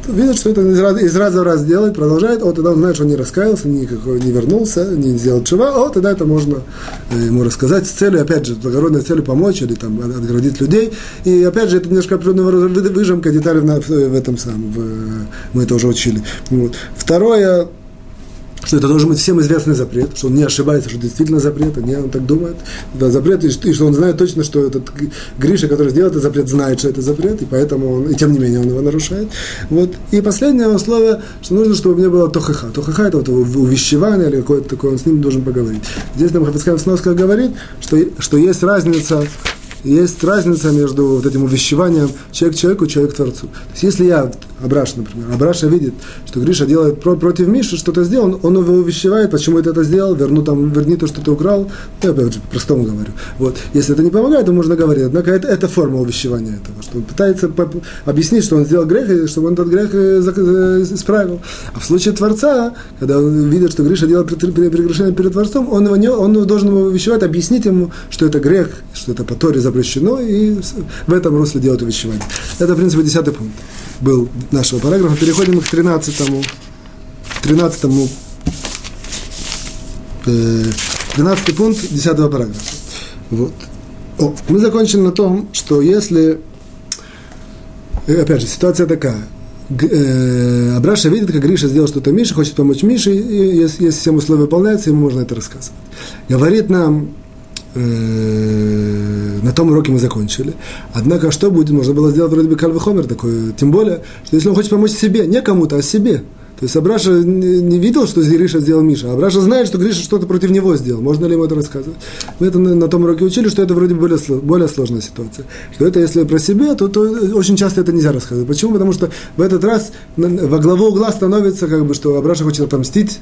S1: Видит, что это из раза, из раза в раз делает, продолжает, вот тогда он знает, что он не раскаялся, никакой не вернулся, не сделал чува, вот тогда это можно э, ему рассказать с целью, опять же, благородной целью помочь или там отгородить людей. И опять же, это немножко определенная выжимка деталей в, в этом самом, в, мы это уже учили. Вот. Второе, что это должен быть всем известный запрет, что он не ошибается, что действительно запрет, а не он так думает. Да, запрет, и что, он знает точно, что этот Гриша, который сделал этот запрет, знает, что это запрет, и поэтому он, и тем не менее он его нарушает. Вот. И последнее условие, что нужно, чтобы у меня было тохаха. Тохаха это вот увещевание или какое-то такое, он с ним должен поговорить. Здесь нам Хафицкая Сноска говорит, что, что есть разница есть разница между вот этим увещеванием человек человеку, человек творцу. То есть, если я, Абраша, например, Абраша видит, что Гриша делает про, против Миши, что-то сделал, он его увещевает, почему ты это сделал, верну там, верни то, что ты украл, я опять же по-простому говорю. Вот. Если это не помогает, то можно говорить. Однако это, это форма увещевания этого, что он пытается объяснить, что он сделал грех, и чтобы он этот грех э, э, исправил. А в случае Творца, когда он видит, что Гриша делает прегрешение перед Творцом, он, его не, он должен его увещевать, объяснить ему, что это грех, что это по Торе запрещено, и в этом русле делать увещевание. Это, в принципе, десятый пункт был нашего параграфа. Переходим к тринадцатому. Тринадцатому. Э, тринадцатый пункт десятого параграфа. Вот. О, мы закончили на том, что если, э, опять же, ситуация такая, э, Абраша видит, как Гриша сделал что-то Мише, хочет помочь Мише, и если, если все условия выполняются, ему можно это рассказывать. Говорит нам, э, на том уроке мы закончили. Однако, что будет, можно было сделать вроде бы кальвы такой, тем более, что если он хочет помочь себе, не кому-то, а себе – то есть Абраша не видел, что Гриша сделал Миша. Абраша знает, что Гриша что-то против него сделал. Можно ли ему это рассказывать? Мы это на, на том уроке учили, что это вроде более, более сложная ситуация. Что это если про себя, то, то очень часто это нельзя рассказывать. Почему? Потому что в этот раз во главу угла становится, как бы, что Абраша хочет отомстить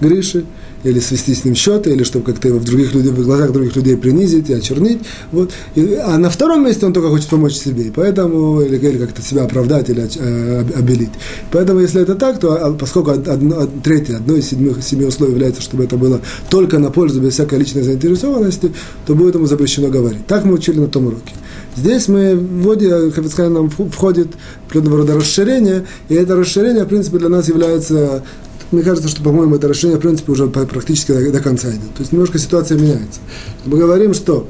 S1: Грише, или свести с ним счеты, или чтобы как-то его в, других людей, в глазах других людей принизить и очернить. Вот. И, а на втором месте он только хочет помочь себе, поэтому, или, или как-то себя оправдать, или э, обелить. Поэтому, если это так, то а, поскольку одно, третье, одно из седьмых, семи условий является, чтобы это было только на пользу, без всякой личной заинтересованности, то будет ему запрещено говорить. Так мы учили на том уроке. Здесь мы вводим, как сказать, нам входит определенного рода расширение, и это расширение, в принципе, для нас является мне кажется, что, по-моему, это решение, в принципе, уже практически до, до конца идет. То есть немножко ситуация меняется. Мы говорим, что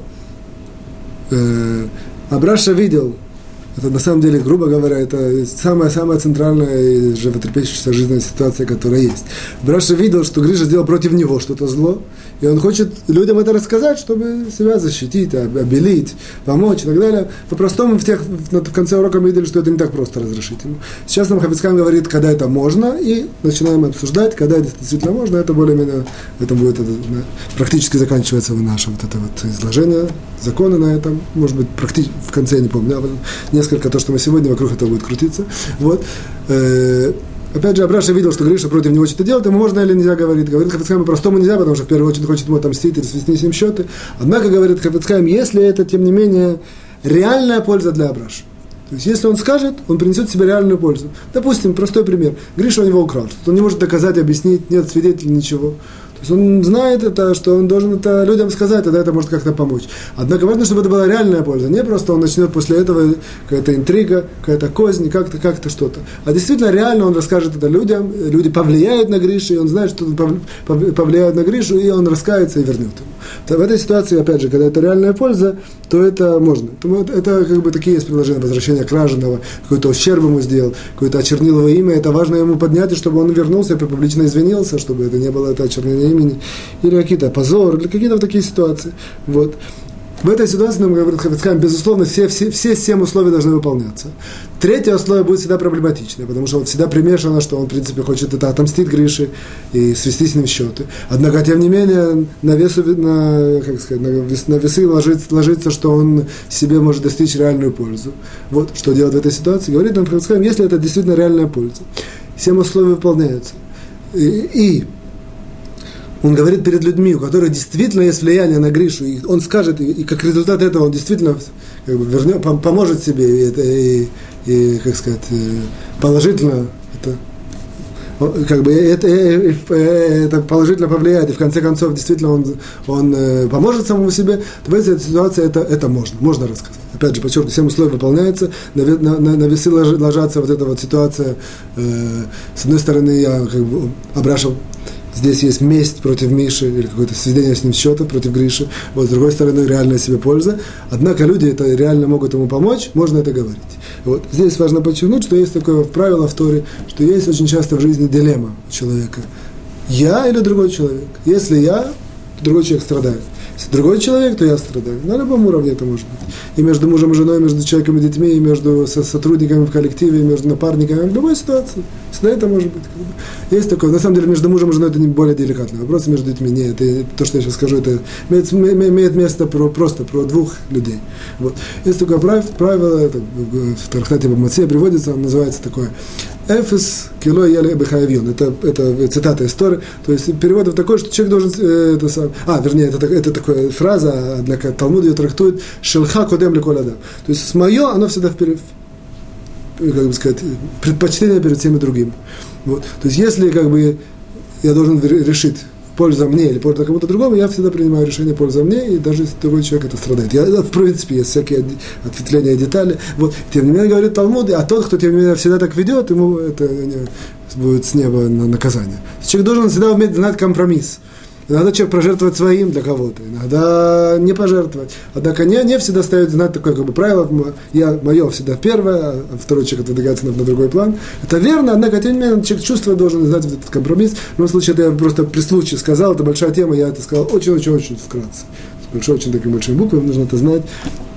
S1: э, Абраша видел, это на самом деле, грубо говоря, это самая-самая центральная и животрепещущая жизненная ситуация, которая есть. Абраша видел, что Гриша сделал против него что-то зло, и он хочет людям это рассказать, чтобы себя защитить, обелить, помочь и так далее. По-простому в, тех, в конце урока мы видели, что это не так просто разрешить ему. Сейчас нам Хавицкан говорит, когда это можно, и начинаем обсуждать, когда это действительно можно, это более-менее, это будет это, практически заканчивается наше вот это вот изложение, законы на этом, может быть, практически, в конце я не помню, несколько то, что мы сегодня вокруг этого будет крутиться. Вот. Опять же, Абраша видел, что Гриша против него что-то делает, ему можно или нельзя говорить. Говорит Хафицхайм, простому нельзя, потому что в первую очередь хочет ему отомстить или свести с ним счеты. Однако, говорит Хафицхайм, если это, тем не менее, реальная польза для Абраша. То есть, если он скажет, он принесет себе реальную пользу. Допустим, простой пример. Гриша у него украл. Он не может доказать, объяснить, нет свидетелей, ничего. То есть он знает это, что он должен это людям сказать, тогда это может как-то помочь. Однако важно, чтобы это была реальная польза. Не просто он начнет после этого какая-то интрига, какая-то кознь, как-то как что-то. А действительно реально он расскажет это людям, люди повлияют на Гришу, и он знает, что повлияют на Гришу, и он раскается и вернет ему. В этой ситуации, опять же, когда это реальная польза, то это можно. Это как бы такие есть предложения возвращения краженого, какой-то ущерб ему сделал, какое-то очернил его имя, это важно ему поднять, чтобы он вернулся и публично извинился, чтобы это не было это очернение имени, или какие-то позор, или какие-то вот такие ситуации. Вот. В этой ситуации, нам говорит Хавицхайм, безусловно, все, все, все семь условий должны выполняться. Третье условие будет всегда проблематичное, потому что он всегда примешано, что он, в принципе, хочет это отомстить Грише и свести с ним счеты. Однако, тем не менее, на, весу, на, как сказать, на, вес, на весы ложится, ложится, что он себе может достичь реальную пользу. Вот, что делать в этой ситуации. Говорит нам Хавицхайм, если это действительно реальная польза. Семь условий выполняются. И, и он говорит перед людьми, у которых действительно есть влияние на Гришу, и он скажет, и, и как результат этого он действительно как бы, вернет, поможет себе, и, и, и, как сказать, положительно это, как бы это, это положительно повлияет, и в конце концов действительно он, он э, поможет самому себе, то в этой ситуации это, это можно, можно рассказать. Опять же, подчеркну, всем условия выполняются, на, на, на весы ложатся вот эта вот ситуация. Э, с одной стороны, я как бы обрашивал здесь есть месть против Миши или какое-то сведение с ним счета против Гриши. Вот, с другой стороны, реальная себе польза. Однако люди это реально могут ему помочь, можно это говорить. Вот. Здесь важно подчеркнуть, что есть такое правило в Торе, что есть очень часто в жизни дилемма человека. Я или другой человек? Если я, то другой человек страдает. Если другой человек, то я страдаю. На любом уровне это может быть. И между мужем и женой, и между человеком и детьми, и между сотрудниками в коллективе, и между напарниками, в любой ситуации. Всегда это может быть. Есть такое. На самом деле, между мужем и женой это не более деликатный вопрос, между детьми нет. И то, что я сейчас скажу, это имеет, имеет место про, просто про двух людей. Вот. Есть такое правило, это в Тархате Бамаце приводится, оно называется такое Эфес кило ели бехаевьон. Это, это цитата истории. То есть перевод такой, что человек должен... Э, это сам, а, вернее, это, это такая фраза, однако Талмуд ее трактует «шелха кодем леколадам». То есть мое, оно всегда вперед, как бы сказать, предпочтение перед всеми другими. Вот. То есть если как бы я должен решить польза мне или польза кому-то другому, я всегда принимаю решение польза мне, и даже если другой человек это страдает. Я, в принципе, есть всякие ответвления детали. Вот, тем не менее, говорит Талмуд, а тот, кто, тем не менее, всегда так ведет, ему это не, будет с неба наказание. Человек должен всегда уметь знать компромисс. Иногда человек прожертвовать своим для кого-то, иногда не пожертвовать. Однако не, не всегда ставить знать такое как бы правило, я, мое всегда первое, а второй человек отодвигается на, на другой план. Это верно, однако тем не менее человек чувствует, должен знать вот этот компромисс. В любом случае, это я просто при случае сказал, это большая тема, я это сказал очень-очень-очень вкратце большой, очень такими большими буквами, нужно это знать,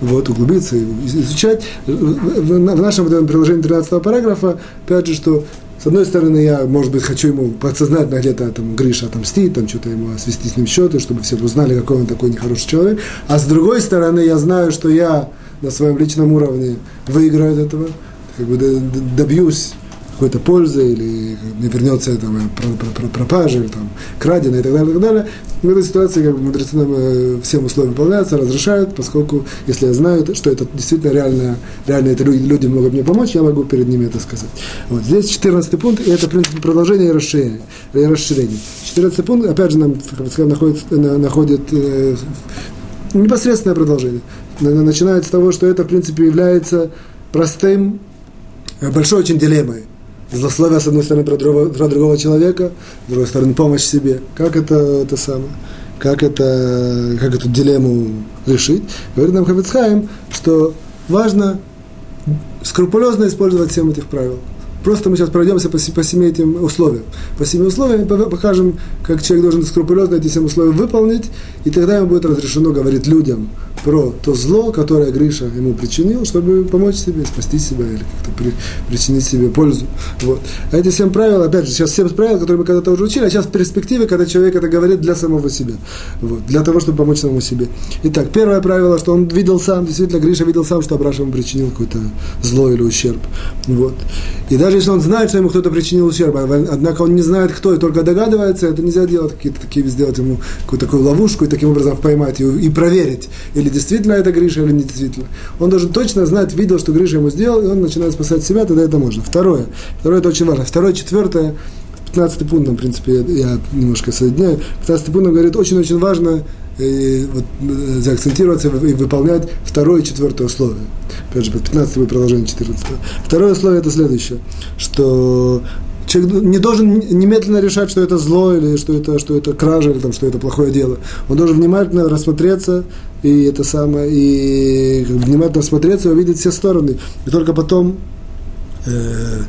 S1: вот, углубиться и изучать. В нашем в приложении 13 параграфа, опять же, что с одной стороны, я, может быть, хочу ему подсознательно где-то там Гриша отомстить, там что-то ему свести с ним счеты, чтобы все узнали, какой он такой нехороший человек. А с другой стороны, я знаю, что я на своем личном уровне выиграю от этого, как бы добьюсь какой-то пользы, или не вернется там, э, пропажа, или там, крадено и так далее, и так далее. в этой ситуации как бы, мудрецы нам э, всем условия выполняются, разрешают, поскольку если я знаю, что это действительно реально, реально это люди, люди могут мне помочь, я могу перед ними это сказать. Вот. Здесь 14 пункт, и это, в принципе, продолжение и расширение. И расширение. 14 пункт, опять же, нам, как сказать, находит, находит э, непосредственное продолжение. Начинает с того, что это, в принципе, является простым, э, большой очень дилеммой злословие, с одной стороны, про другого, про другого человека, с другой стороны, помощь себе. Как это, это самое? Как, это, как эту дилемму решить? Говорит нам Хавицхайм, что важно скрупулезно использовать всем этих правил. Просто мы сейчас пройдемся по, по семи этим условиям. По семи условиям покажем, как человек должен скрупулезно эти семь условий выполнить, и тогда ему будет разрешено говорить людям про то зло, которое Гриша ему причинил, чтобы помочь себе, спасти себя или как-то при, причинить себе пользу. Вот. А эти семь правил, опять же, сейчас семь правил, которые мы когда-то уже учили, а сейчас в перспективе, когда человек это говорит для самого себя, вот, для того, чтобы помочь самому себе. Итак, первое правило, что он видел сам, действительно, Гриша видел сам, что Абраша ему причинил какое-то зло или ущерб. Вот. И даже если он знает, что ему кто-то причинил ущерб, а однако он не знает, кто, и только догадывается, это нельзя делать какие-то такие, сделать ему какую-то такую ловушку и таким образом поймать ее и проверить, или действительно это Гриша или не действительно. Он должен точно знать, видел, что Гриша ему сделал, и он начинает спасать себя, тогда это можно. Второе, второе это очень важно. Второе, четвертое, 15 пунктом, в принципе, я немножко соединяю. 15 пунктом говорит, очень-очень важно и, вот, заакцентироваться и выполнять второе и четвертое условие. Опять же, 15 будет продолжение 14. Второе условие это следующее, что человек не должен немедленно решать, что это зло, или что это, что это кража, или там, что это плохое дело. Он должен внимательно рассмотреться, и это самое, и внимательно рассмотреться и увидеть все стороны. И только потом э,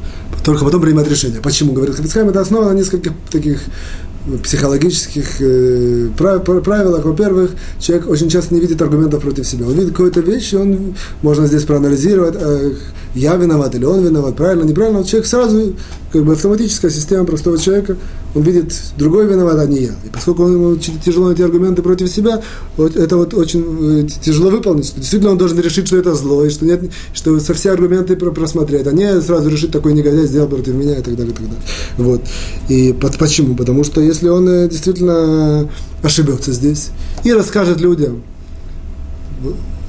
S1: только потом принимать решение. Почему? Говорит Хабицхайм, это основа на нескольких таких психологических э, правилах. Во-первых, человек очень часто не видит аргументов против себя. Он видит какую-то вещь, и он можно здесь проанализировать, э, я виноват или он виноват, правильно, неправильно. Человек сразу, как бы автоматическая система простого человека, он видит, другой виноват, а не я. И поскольку ему тяжело эти аргументы против себя, вот это вот очень э, тяжело выполнить. Действительно он должен решить, что это зло, и что, нет, что со все аргументы просмотреть, а не сразу решить, такой негодяй сделал против меня и так далее, и так далее. Вот. И почему? Потому что если он э, действительно ошибется здесь и расскажет людям,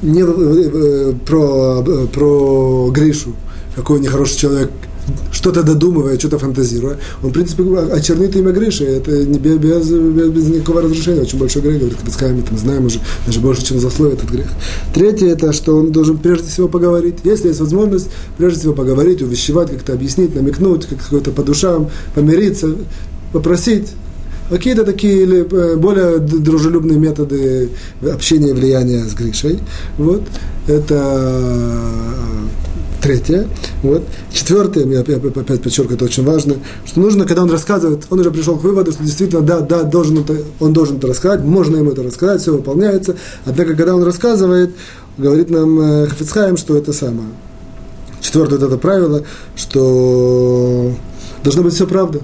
S1: не э, про, про Гришу, какой нехороший человек, что-то додумывая, что-то фантазируя, он, в принципе, очернит имя Гриши, это не без, без, без никакого разрушения, очень большой грех, говорит Капицкай, мы там знаем уже, даже больше, чем засловие этот грех. Третье, это что он должен прежде всего поговорить, если есть возможность, прежде всего поговорить, увещевать, как-то объяснить, намекнуть, как-то по душам, помириться, попросить, какие-то такие или э, более дружелюбные методы общения и влияния с Гришей. Вот. Это э, третье. Вот. Четвертое, я опять подчеркиваю, это очень важно, что нужно, когда он рассказывает, он уже пришел к выводу, что действительно, да, да, должен это, он должен это рассказать, можно ему это рассказать, все выполняется. Однако, когда он рассказывает, говорит нам э, Хафицхайм, что это самое. Четвертое вот это правило, что должна быть все правда.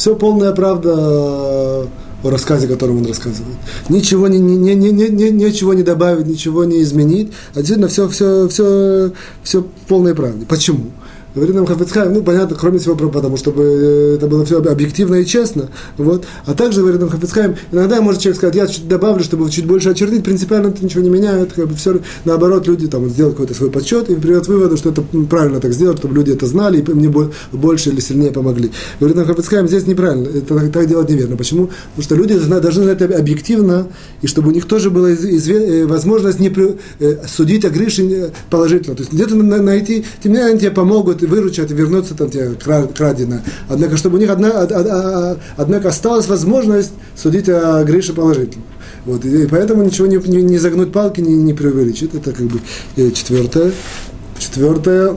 S1: Все полная правда о рассказе, которым он рассказывает. Ничего не, не, не, не, не, ничего не добавить, ничего не изменить, а действительно все, все, все, все полной правде. Почему? Говорит нам Хафицхайм, ну, понятно, кроме всего, потому чтобы э, это было все объективно и честно, вот, а также, говорит нам Хафицхайм, иногда может человек сказать, я чуть добавлю, чтобы чуть больше очертить, принципиально это ничего не меняет, как бы все, наоборот, люди там сделают какой-то свой подсчет и придет выводу, что это правильно так сделать, чтобы люди это знали и мне больше или сильнее помогли. Говорит нам Хафицхайм, здесь неправильно, это так, делать неверно. Почему? Потому что люди должны знать объективно, и чтобы у них тоже была э, возможность не э, судить о Грише положительно. То есть где-то найти, тем не менее, они тебе помогут, и выручат, и там тебе крадено. Однако, чтобы у них одна, однако осталась возможность судить о Грише положительно. Вот, и поэтому ничего не, не, не загнуть палки, не, не преувеличить. Это как бы э, четвертое. Четвертое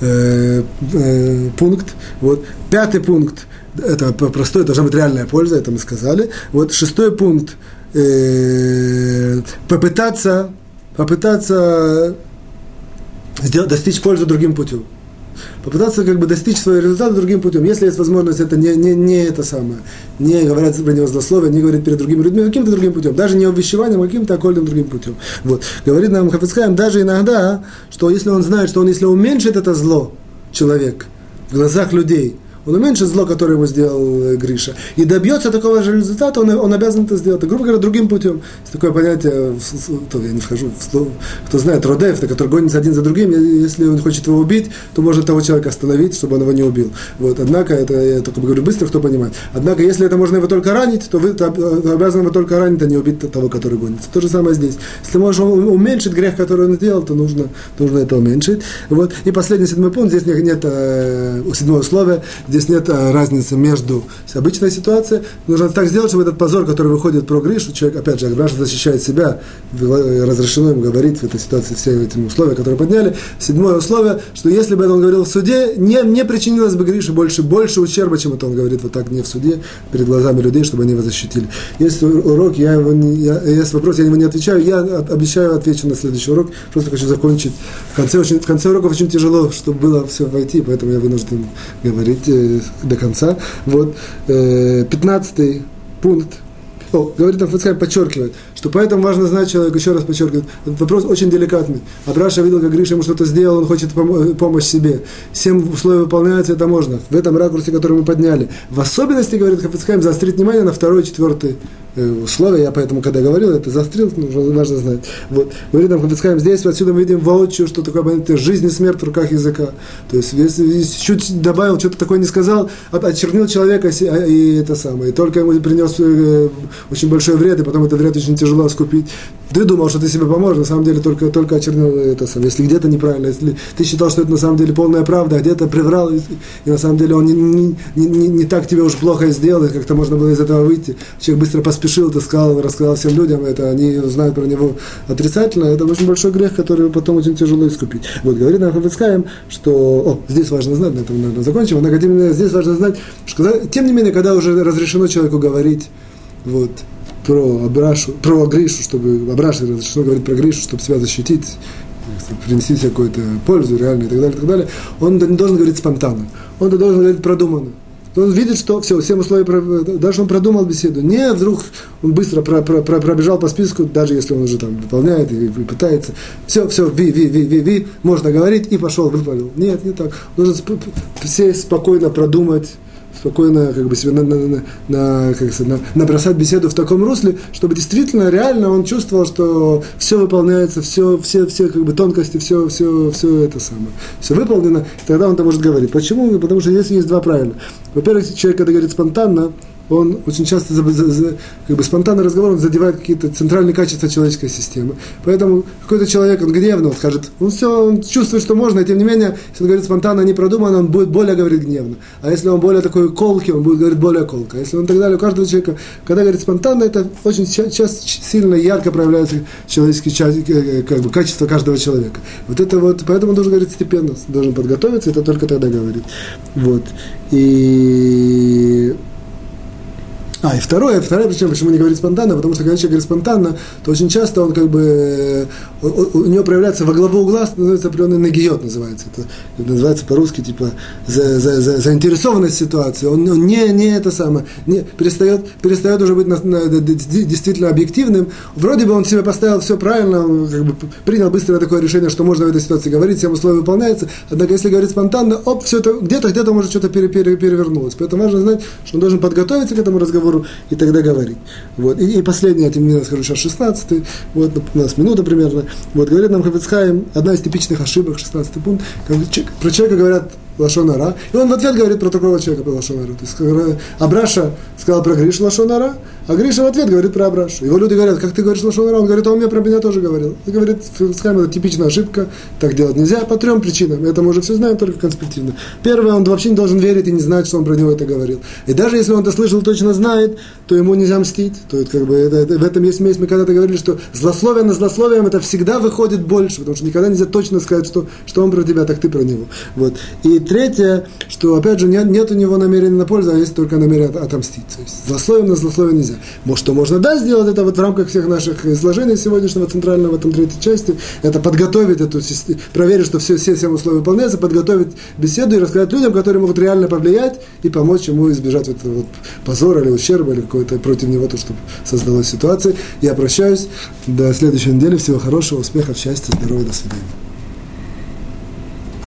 S1: э, э, пункт. Вот. Пятый пункт. Это простой, должна быть реальная польза, это мы сказали. Вот шестой пункт. Э, попытаться, попытаться сделать, достичь пользы другим путем попытаться как бы достичь своего результата другим путем. Если есть возможность, это не, не, не это самое, не говорят про него злословие, не говорить перед другими людьми, каким-то другим путем, даже не увещеванием, а каким-то окольным другим путем. Вот. Говорит нам Хафицхайм даже иногда, что если он знает, что он, если уменьшит это зло, человек, в глазах людей, он уменьшит зло, которое ему сделал э, Гриша, и добьется такого же результата, он, он обязан это сделать. Грубо говоря, другим путем. Есть такое понятие, то я не вхожу в слово, кто знает, Родев, который гонится один за другим, если он хочет его убить, то может того человека остановить, чтобы он его не убил. Вот. Однако, это я только говорю быстро, кто понимает. Однако, если это можно его только ранить, то вы то обязан его только ранить, а не убить того, который гонится. То же самое здесь. Если можешь уменьшить грех, который он сделал, то нужно, нужно это уменьшить. Вот. И последний седьмой пункт, здесь нет, нет э, седьмого условия, здесь нет э, разницы между обычной ситуацией. Нужно так сделать, чтобы этот позор, который выходит про Гришу, человек, опять же, Раша защищает себя, разрешено им говорить в этой ситуации все эти условия, которые подняли. Седьмое условие, что если бы это он говорил в суде, не, не причинилось бы Грише больше, больше ущерба, чем это он говорит вот так не в суде, перед глазами людей, чтобы они его защитили. Есть урок, я его не, я, есть вопрос, я него не отвечаю, я обещаю отвечу на следующий урок, просто хочу закончить. В конце, очень, в конце урока очень тяжело, чтобы было все войти, поэтому я вынужден говорить э, до конца. Вот, э, 15 пункт. О, говорит Афицхайм, подчеркивает, что поэтому важно знать человека, еще раз подчеркивает, этот вопрос очень деликатный. Абраша видел, как Гриша ему что-то сделал, он хочет пом- помощь себе. Семь условий выполняются, это можно. В этом ракурсе, который мы подняли. В особенности, говорит Хафицхайм, заострить внимание на второй четвертый Э, условия, я поэтому, когда говорил, это застрел, нужно, важно знать. Вот. Говорит нам Хафицхайм, здесь отсюда мы видим воочию, что такое понятие жизнь и смерть в руках языка. То есть, если чуть добавил, что-то такое не сказал, очернил человека а, и это самое, и только ему принес э, очень большой вред, и потом этот вред очень тяжело скупить. Ты думал, что ты себе поможешь, на самом деле только, только очернил это самое. Если где-то неправильно, если ты считал, что это на самом деле полная правда, а где-то приврал, и, и на самом деле он не, не, не, не так тебе уж плохо сделал, как-то можно было из этого выйти. Человек быстро поспешил спешил, это сказал, рассказал всем людям, это они знают про него отрицательно, это очень большой грех, который потом очень тяжело искупить. Вот, говорит нам Хафицкаем, что, о, здесь важно знать, на этом, наверное, закончим, однако, тем не менее, здесь важно знать, что, тем не менее, когда уже разрешено человеку говорить, вот, про Абрашу, про Гришу, чтобы Абрашу разрешено говорить про Гришу, чтобы себя защитить, принести себе какую-то пользу реальную и так далее, и так далее, он не должен говорить спонтанно, он должен говорить продуманно он видит, что все, всем условия, даже он продумал беседу. Не вдруг он быстро про, про, про, пробежал по списку, даже если он уже там выполняет и, и пытается. Все, все, ви, ви, ви, ви, ви, можно говорить, и пошел, выполнил. Нет, не так. Нужно все спокойно продумать, спокойно как бы себе на, на, на, на, как сказать, на, набросать беседу в таком русле, чтобы действительно реально он чувствовал, что все выполняется, все, все, все как бы тонкости, все, все, все это самое, все выполнено, тогда он это может говорить. Почему? Потому что здесь есть два правила. Во-первых, человек, когда говорит спонтанно, он очень часто как бы спонтанный разговор он задевает какие-то центральные качества человеческой системы. Поэтому какой-то человек, он гневно, он скажет, он все, он чувствует, что можно, и тем не менее, если он говорит спонтанно, не продуманно, он будет более говорить гневно. А если он более такой колкий, он будет говорить более колко. Если он так далее, у каждого человека, когда говорит спонтанно, это очень часто, сильно, ярко проявляется человеческие э, как бы, качества каждого человека. Вот это вот, поэтому он должен говорить степенно, должен подготовиться, это только тогда говорит. Вот. И А, и второе, вторая причина, почему не говорит спонтанно, потому что когда человек говорит спонтанно, то очень часто он как бы, у, у него проявляется во главу угла, называется определенный нагиот, называется. Это, называется по-русски, типа, за, за, за, заинтересованность ситуации. Он, он не, не это самое, не, перестает, перестает уже быть на, на, действительно объективным. Вроде бы он себе поставил все правильно, как бы принял быстрое такое решение, что можно в этой ситуации говорить, всем условия выполняются. Однако, если говорить спонтанно, оп, все это где-то, где-то может что-то пере, пере, перевернулось. Поэтому важно знать, что он должен подготовиться к этому разговору, разговору и тогда говорить. Вот. И, и последний, я тебе скажу, сейчас 16 вот, у нас минута примерно. Вот, говорит нам Хафицхайм, одна из типичных ошибок, 16 пункт, про человека говорят Лашонара, и он в ответ говорит про такого человека про Лашонара. То есть Абраша сказал про Гришу Лашонара, а Гриша в ответ говорит про Абрашу. Его люди говорят, как ты говоришь Лашонара? Он говорит, а он мне про меня тоже говорил. И говорит, скажем, это типичная ошибка, так делать нельзя по трем причинам. Это мы уже все знаем, только конспективно. Первое, он вообще не должен верить и не знать, что он про него это говорил. И даже если он это слышал, точно знает, то ему нельзя мстить. То есть, как бы, это, это, в этом есть смесь. Мы когда-то говорили, что злословие на злословием это всегда выходит больше, потому что никогда нельзя точно сказать, что, что он про тебя, так ты про него. Вот. И третье, что, опять же, нет, нет у него намерения на пользу, а есть только намерение отомстить. То есть, злословием на злословие нельзя. Что можно, да, сделать это вот в рамках всех наших изложений сегодняшнего центрального в этом третьей части, это подготовить эту систему, проверить, что все, все, все условия выполняются, подготовить беседу и рассказать людям, которые могут реально повлиять и помочь ему избежать этого вот позора или ущерба, или какой-то против него, то, чтобы создалась ситуация. Я прощаюсь. До следующей недели. Всего хорошего, успехов, счастья, здоровья, до свидания.